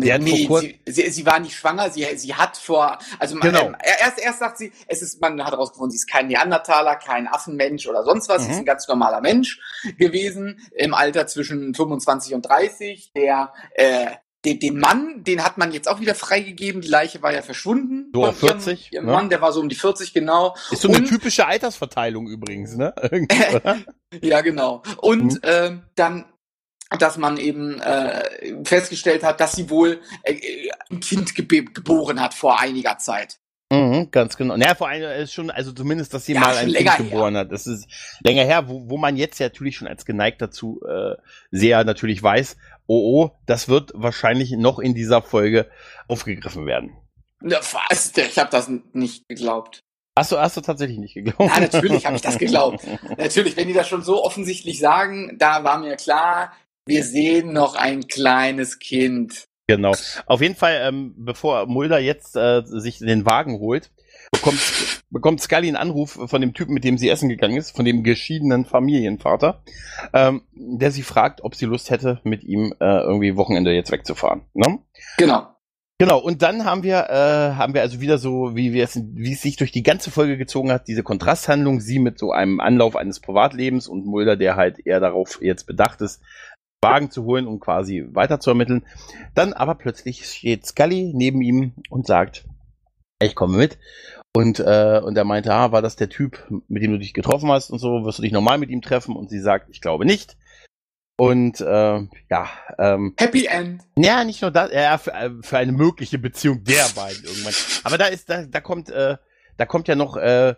Nee, nee sie, sie, sie, war nicht schwanger, sie, sie hat vor, also man, genau. ähm, erst, erst sagt sie, es ist, man hat herausgefunden, sie ist kein Neandertaler, kein Affenmensch oder sonst was, mhm. sie ist mhm. ein ganz normaler Mensch gewesen, im Alter zwischen 25 und 30, der, äh, den, den Mann, den hat man jetzt auch wieder freigegeben, die Leiche war ja verschwunden. So 40. Ihrem, ihrem ne? Mann, der war so um die 40, genau. Ist so eine und, typische Altersverteilung übrigens, ne? ja, genau. Und mhm. äh, dann dass man eben äh, festgestellt hat, dass sie wohl äh, ein Kind geb geboren hat vor einiger Zeit. Mhm, ganz genau. Naja, vor allem ist schon, also zumindest, dass sie ja, mal ein Kind geboren her. hat. Das ist länger her, wo, wo man jetzt ja natürlich schon als geneigt dazu äh, sehr natürlich weiß, oh oh, das wird wahrscheinlich noch in dieser Folge aufgegriffen werden. Ja, was? Ich habe das nicht geglaubt. Hast du, hast du tatsächlich nicht geglaubt? Ja, natürlich habe ich das geglaubt. natürlich, wenn die das schon so offensichtlich sagen, da war mir klar, wir sehen noch ein kleines Kind. Genau. Auf jeden Fall, ähm, bevor Mulder jetzt äh, sich den Wagen holt, bekommt, bekommt Scully einen Anruf von dem Typen, mit dem sie essen gegangen ist, von dem geschiedenen Familienvater, ähm, der sie fragt, ob sie Lust hätte, mit ihm äh, irgendwie Wochenende jetzt wegzufahren. Ne? Genau. Genau, und dann haben wir, äh, haben wir also wieder so, wie wir es, wie es sich durch die ganze Folge gezogen hat, diese Kontrasthandlung, sie mit so einem Anlauf eines Privatlebens und Mulder, der halt eher darauf jetzt bedacht ist, Wagen zu holen, um quasi weiter zu ermitteln. Dann aber plötzlich steht Scully neben ihm und sagt, ich komme mit. Und, äh, und er meinte, ah, war das der Typ, mit dem du dich getroffen hast und so, wirst du dich normal mit ihm treffen? Und sie sagt, ich glaube nicht. Und äh, ja, ähm, Happy End. Ja, nicht nur das, ja, für, äh, für eine mögliche Beziehung der beiden irgendwann. Aber da ist, da, da kommt, äh, da kommt ja noch äh,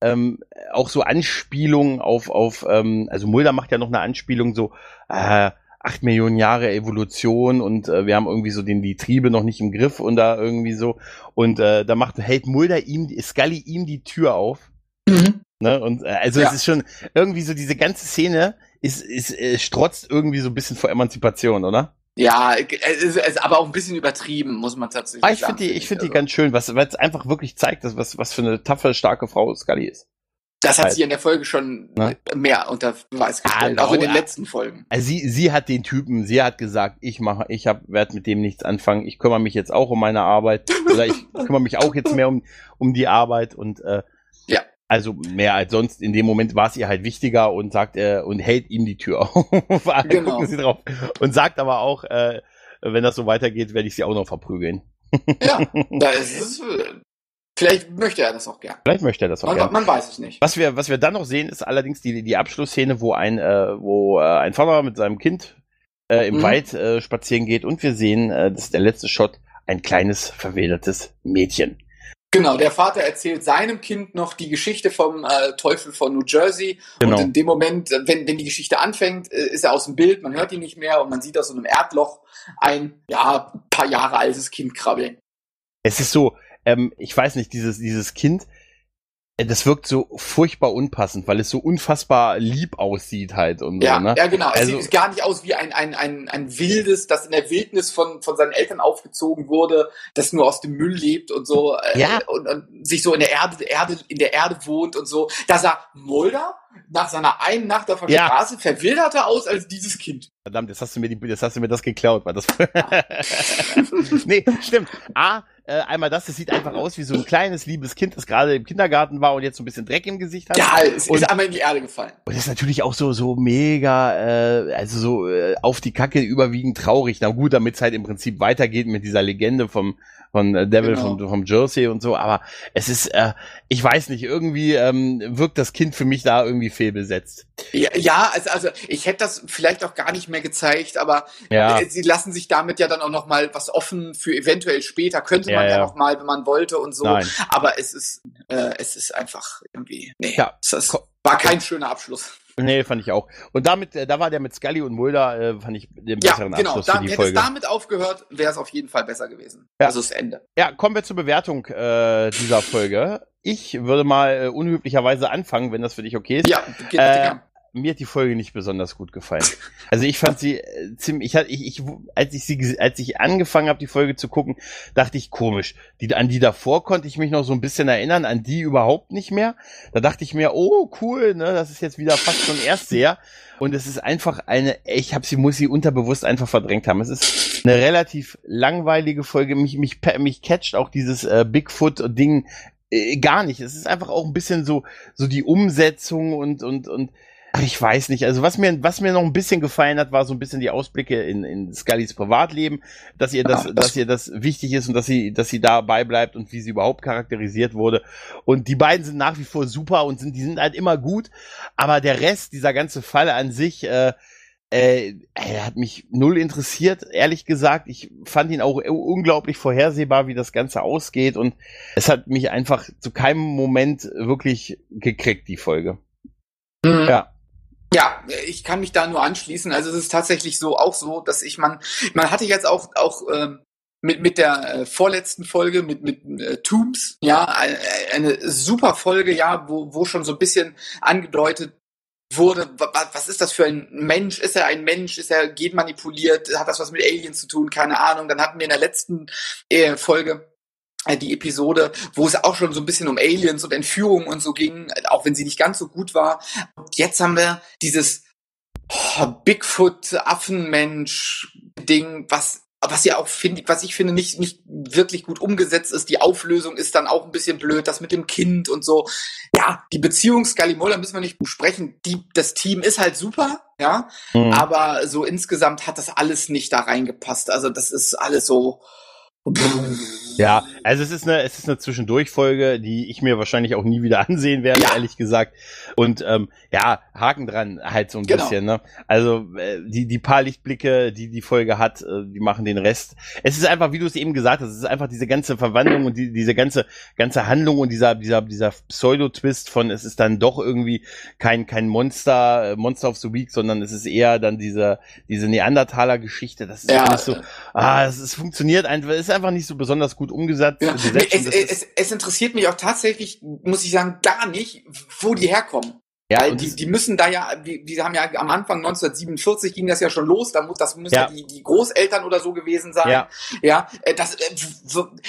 ähm, auch so Anspielungen auf, auf, ähm, also Mulder macht ja noch eine Anspielung so, äh, acht Millionen Jahre Evolution und äh, wir haben irgendwie so den die Triebe noch nicht im Griff und da irgendwie so und äh, da macht hält Mulder ihm Scully ihm die Tür auf. Mhm. Ne? Und äh, also ja. es ist schon irgendwie so diese ganze Szene ist, ist, ist äh, strotzt irgendwie so ein bisschen vor Emanzipation, oder? Ja, es ist, es ist aber auch ein bisschen übertrieben, muss man tatsächlich aber ich sagen. Find die, ich finde also. die ganz schön, was, weil es einfach wirklich zeigt, dass, was, was für eine taffe, starke Frau Scully ist. Das hat halt. sie in der Folge schon ne? mehr unter Beweis ah, gestellt, ah, auch in den letzten Folgen. Also sie, sie hat den Typen, sie hat gesagt, ich mache, ich hab, werde mit dem nichts anfangen, ich kümmere mich jetzt auch um meine Arbeit oder ich kümmere mich auch jetzt mehr um, um die Arbeit und äh. Also mehr als sonst. In dem Moment war es ihr halt wichtiger und sagt er und hält ihm die Tür auf. genau. Und sagt aber auch, äh, wenn das so weitergeht, werde ich sie auch noch verprügeln. ja, da ist es. Vielleicht möchte er das auch gern. Vielleicht möchte er das auch man, gern. Man weiß es nicht. Was wir, was wir dann noch sehen, ist allerdings die, die Abschlussszene, wo ein, äh, wo äh, ein Vater mit seinem Kind äh, im mhm. Wald äh, spazieren geht und wir sehen, äh, das ist der letzte Shot, ein kleines verwildertes Mädchen. Genau, der Vater erzählt seinem Kind noch die Geschichte vom äh, Teufel von New Jersey. Genau. Und in dem Moment, äh, wenn, wenn die Geschichte anfängt, äh, ist er aus dem Bild, man hört ihn nicht mehr und man sieht aus so einem Erdloch ein, ja, paar Jahre altes Kind krabbeln. Es ist so, ähm, ich weiß nicht, dieses, dieses Kind, das wirkt so furchtbar unpassend, weil es so unfassbar lieb aussieht halt und ja, so, ne? Ja, genau. Also, es sieht gar nicht aus wie ein, ein, ein, ein wildes, das in der Wildnis von, von seinen Eltern aufgezogen wurde, das nur aus dem Müll lebt und so äh, ja. und, und sich so in der Erde, Erde, in der Erde wohnt und so. Da sah Mulder nach seiner einen Nacht auf der ja. Straße verwilderter aus als dieses Kind. Verdammt, jetzt hast du mir die, jetzt hast du mir das geklaut, weil das. nee, stimmt. A, äh, einmal das, es sieht einfach aus wie so ein kleines, liebes Kind, das gerade im Kindergarten war und jetzt so ein bisschen Dreck im Gesicht hat. Ja, es und, ist einmal in die Erde gefallen. Und ist natürlich auch so, so mega, äh, also so äh, auf die Kacke überwiegend traurig. Na gut, damit es halt im Prinzip weitergeht mit dieser Legende vom, von äh, Devil genau. vom, vom Jersey und so, aber es ist, äh, ich weiß nicht, irgendwie ähm, wirkt das Kind für mich da irgendwie fehlbesetzt. Ja, ja also, also ich hätte das vielleicht auch gar nicht mehr gezeigt, aber ja. sie lassen sich damit ja dann auch noch mal was offen für eventuell später, könnte man ja, ja noch mal, wenn man wollte und so, Nein. aber es ist, äh, es ist einfach irgendwie, nee, ja. das war kein schöner Abschluss. Nee, fand ich auch. Und damit, äh, da war der mit Scully und Mulder, äh, fand ich den besseren ja, genau. Abschluss da, für die hätte Folge. es damit aufgehört, wäre es auf jeden Fall besser gewesen. Ja. Also das Ende. Ja, kommen wir zur Bewertung äh, dieser Folge. Ich würde mal äh, unüblicherweise anfangen, wenn das für dich okay ist. Ja, geht, äh, mir hat die Folge nicht besonders gut gefallen. Also ich fand sie äh, ziemlich, ich, ich, ich, als ich sie, als ich angefangen habe, die Folge zu gucken, dachte ich komisch. Die, an die davor konnte ich mich noch so ein bisschen erinnern, an die überhaupt nicht mehr. Da dachte ich mir, oh cool, ne, das ist jetzt wieder fast schon Erstseher. Und es ist einfach eine, ich habe sie, muss sie unterbewusst einfach verdrängt haben. Es ist eine relativ langweilige Folge. Mich, mich, mich catcht auch dieses äh, Bigfoot-Ding äh, gar nicht. Es ist einfach auch ein bisschen so, so die Umsetzung und, und, und Ach, ich weiß nicht. Also was mir, was mir noch ein bisschen gefallen hat, war so ein bisschen die Ausblicke in, in Scullys Privatleben, dass ihr das, dass ihr das wichtig ist und dass sie, dass sie dabei bleibt und wie sie überhaupt charakterisiert wurde. Und die beiden sind nach wie vor super und sind, die sind halt immer gut. Aber der Rest, dieser ganze Fall an sich, äh, äh, er hat mich null interessiert, ehrlich gesagt. Ich fand ihn auch unglaublich vorhersehbar, wie das Ganze ausgeht und es hat mich einfach zu keinem Moment wirklich gekriegt, die Folge. Mhm. Ja. Ja, ich kann mich da nur anschließen. Also es ist tatsächlich so auch so, dass ich man man hatte jetzt auch auch ähm, mit mit der äh, vorletzten Folge mit mit äh, Tombs, ja, eine, eine super Folge, ja, wo wo schon so ein bisschen angedeutet wurde, was ist das für ein Mensch? Ist er ein Mensch? Ist er genmanipuliert? Hat das was mit Aliens zu tun? Keine Ahnung. Dann hatten wir in der letzten äh, Folge die Episode, wo es auch schon so ein bisschen um Aliens und Entführung und so ging, auch wenn sie nicht ganz so gut war. Und jetzt haben wir dieses oh, Bigfoot-Affenmensch-Ding, was was ja auch finde, was ich finde nicht nicht wirklich gut umgesetzt ist. Die Auflösung ist dann auch ein bisschen blöd, das mit dem Kind und so. Ja, die Beziehung Mulder müssen wir nicht besprechen. Die, das Team ist halt super, ja, mhm. aber so insgesamt hat das alles nicht da reingepasst. Also das ist alles so. Ja, also es ist eine, es ist eine Zwischendurchfolge, die ich mir wahrscheinlich auch nie wieder ansehen werde, ja. ehrlich gesagt. Und ähm, ja, Haken dran halt so ein genau. bisschen. Ne? Also äh, die die paar Lichtblicke, die die Folge hat, äh, die machen den Rest. Es ist einfach, wie du es eben gesagt hast, es ist einfach diese ganze Verwandlung und die, diese ganze ganze Handlung und dieser dieser dieser Pseudo-Twist von es ist dann doch irgendwie kein kein Monster äh, Monster of the Week, sondern es ist eher dann diese diese Neandertaler-Geschichte. Das ist ja. alles so, ah, es, es funktioniert einfach, es ist einfach nicht so besonders gut umgesetzt. Ja. Es, es, es interessiert mich auch tatsächlich, muss ich sagen, gar nicht, wo die herkommen. Ja, Weil die, die müssen da ja, die, die haben ja am Anfang 1947 ging das ja schon los, da muss, das müssen ja. die, die Großeltern oder so gewesen sein. Ja, ja äh, das, äh,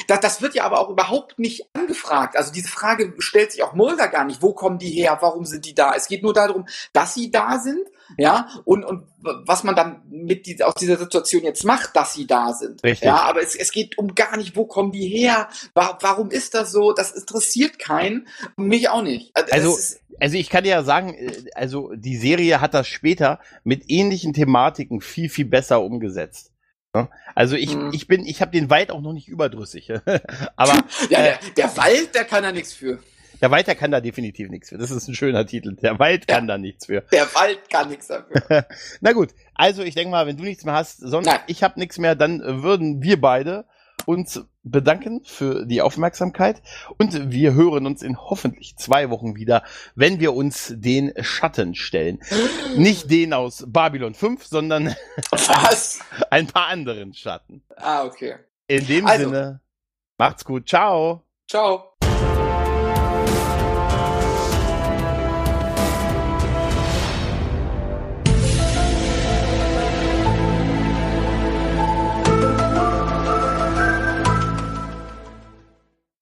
das, das wird ja aber auch überhaupt nicht angefragt. Also diese Frage stellt sich auch Mulder gar nicht. Wo kommen die her? Warum sind die da? Es geht nur darum, dass sie da sind, ja, und, und was man dann mit die, aus dieser Situation jetzt macht, dass sie da sind. Richtig. Ja, aber es, es geht um gar nicht, wo kommen die her? Warum ist das so? Das interessiert keinen, mich auch nicht. Also, also also ich kann dir ja sagen, äh, also die Serie hat das später mit ähnlichen Thematiken viel, viel besser umgesetzt. Ne? Also ich, mhm. ich bin, ich habe den Wald auch noch nicht überdrüssig. Aber ja, der, der Wald, der kann da nichts für. Der Wald, der kann da definitiv nichts für. Das ist ein schöner Titel. Der Wald kann da nichts für. Der Wald kann nichts dafür. Na gut, also ich denke mal, wenn du nichts mehr hast, sonst Nein. ich habe nichts mehr, dann würden wir beide uns bedanken für die Aufmerksamkeit und wir hören uns in hoffentlich zwei Wochen wieder, wenn wir uns den Schatten stellen. Nicht den aus Babylon 5, sondern Was? ein paar anderen Schatten. Ah, okay. In dem also. Sinne, macht's gut. Ciao. Ciao.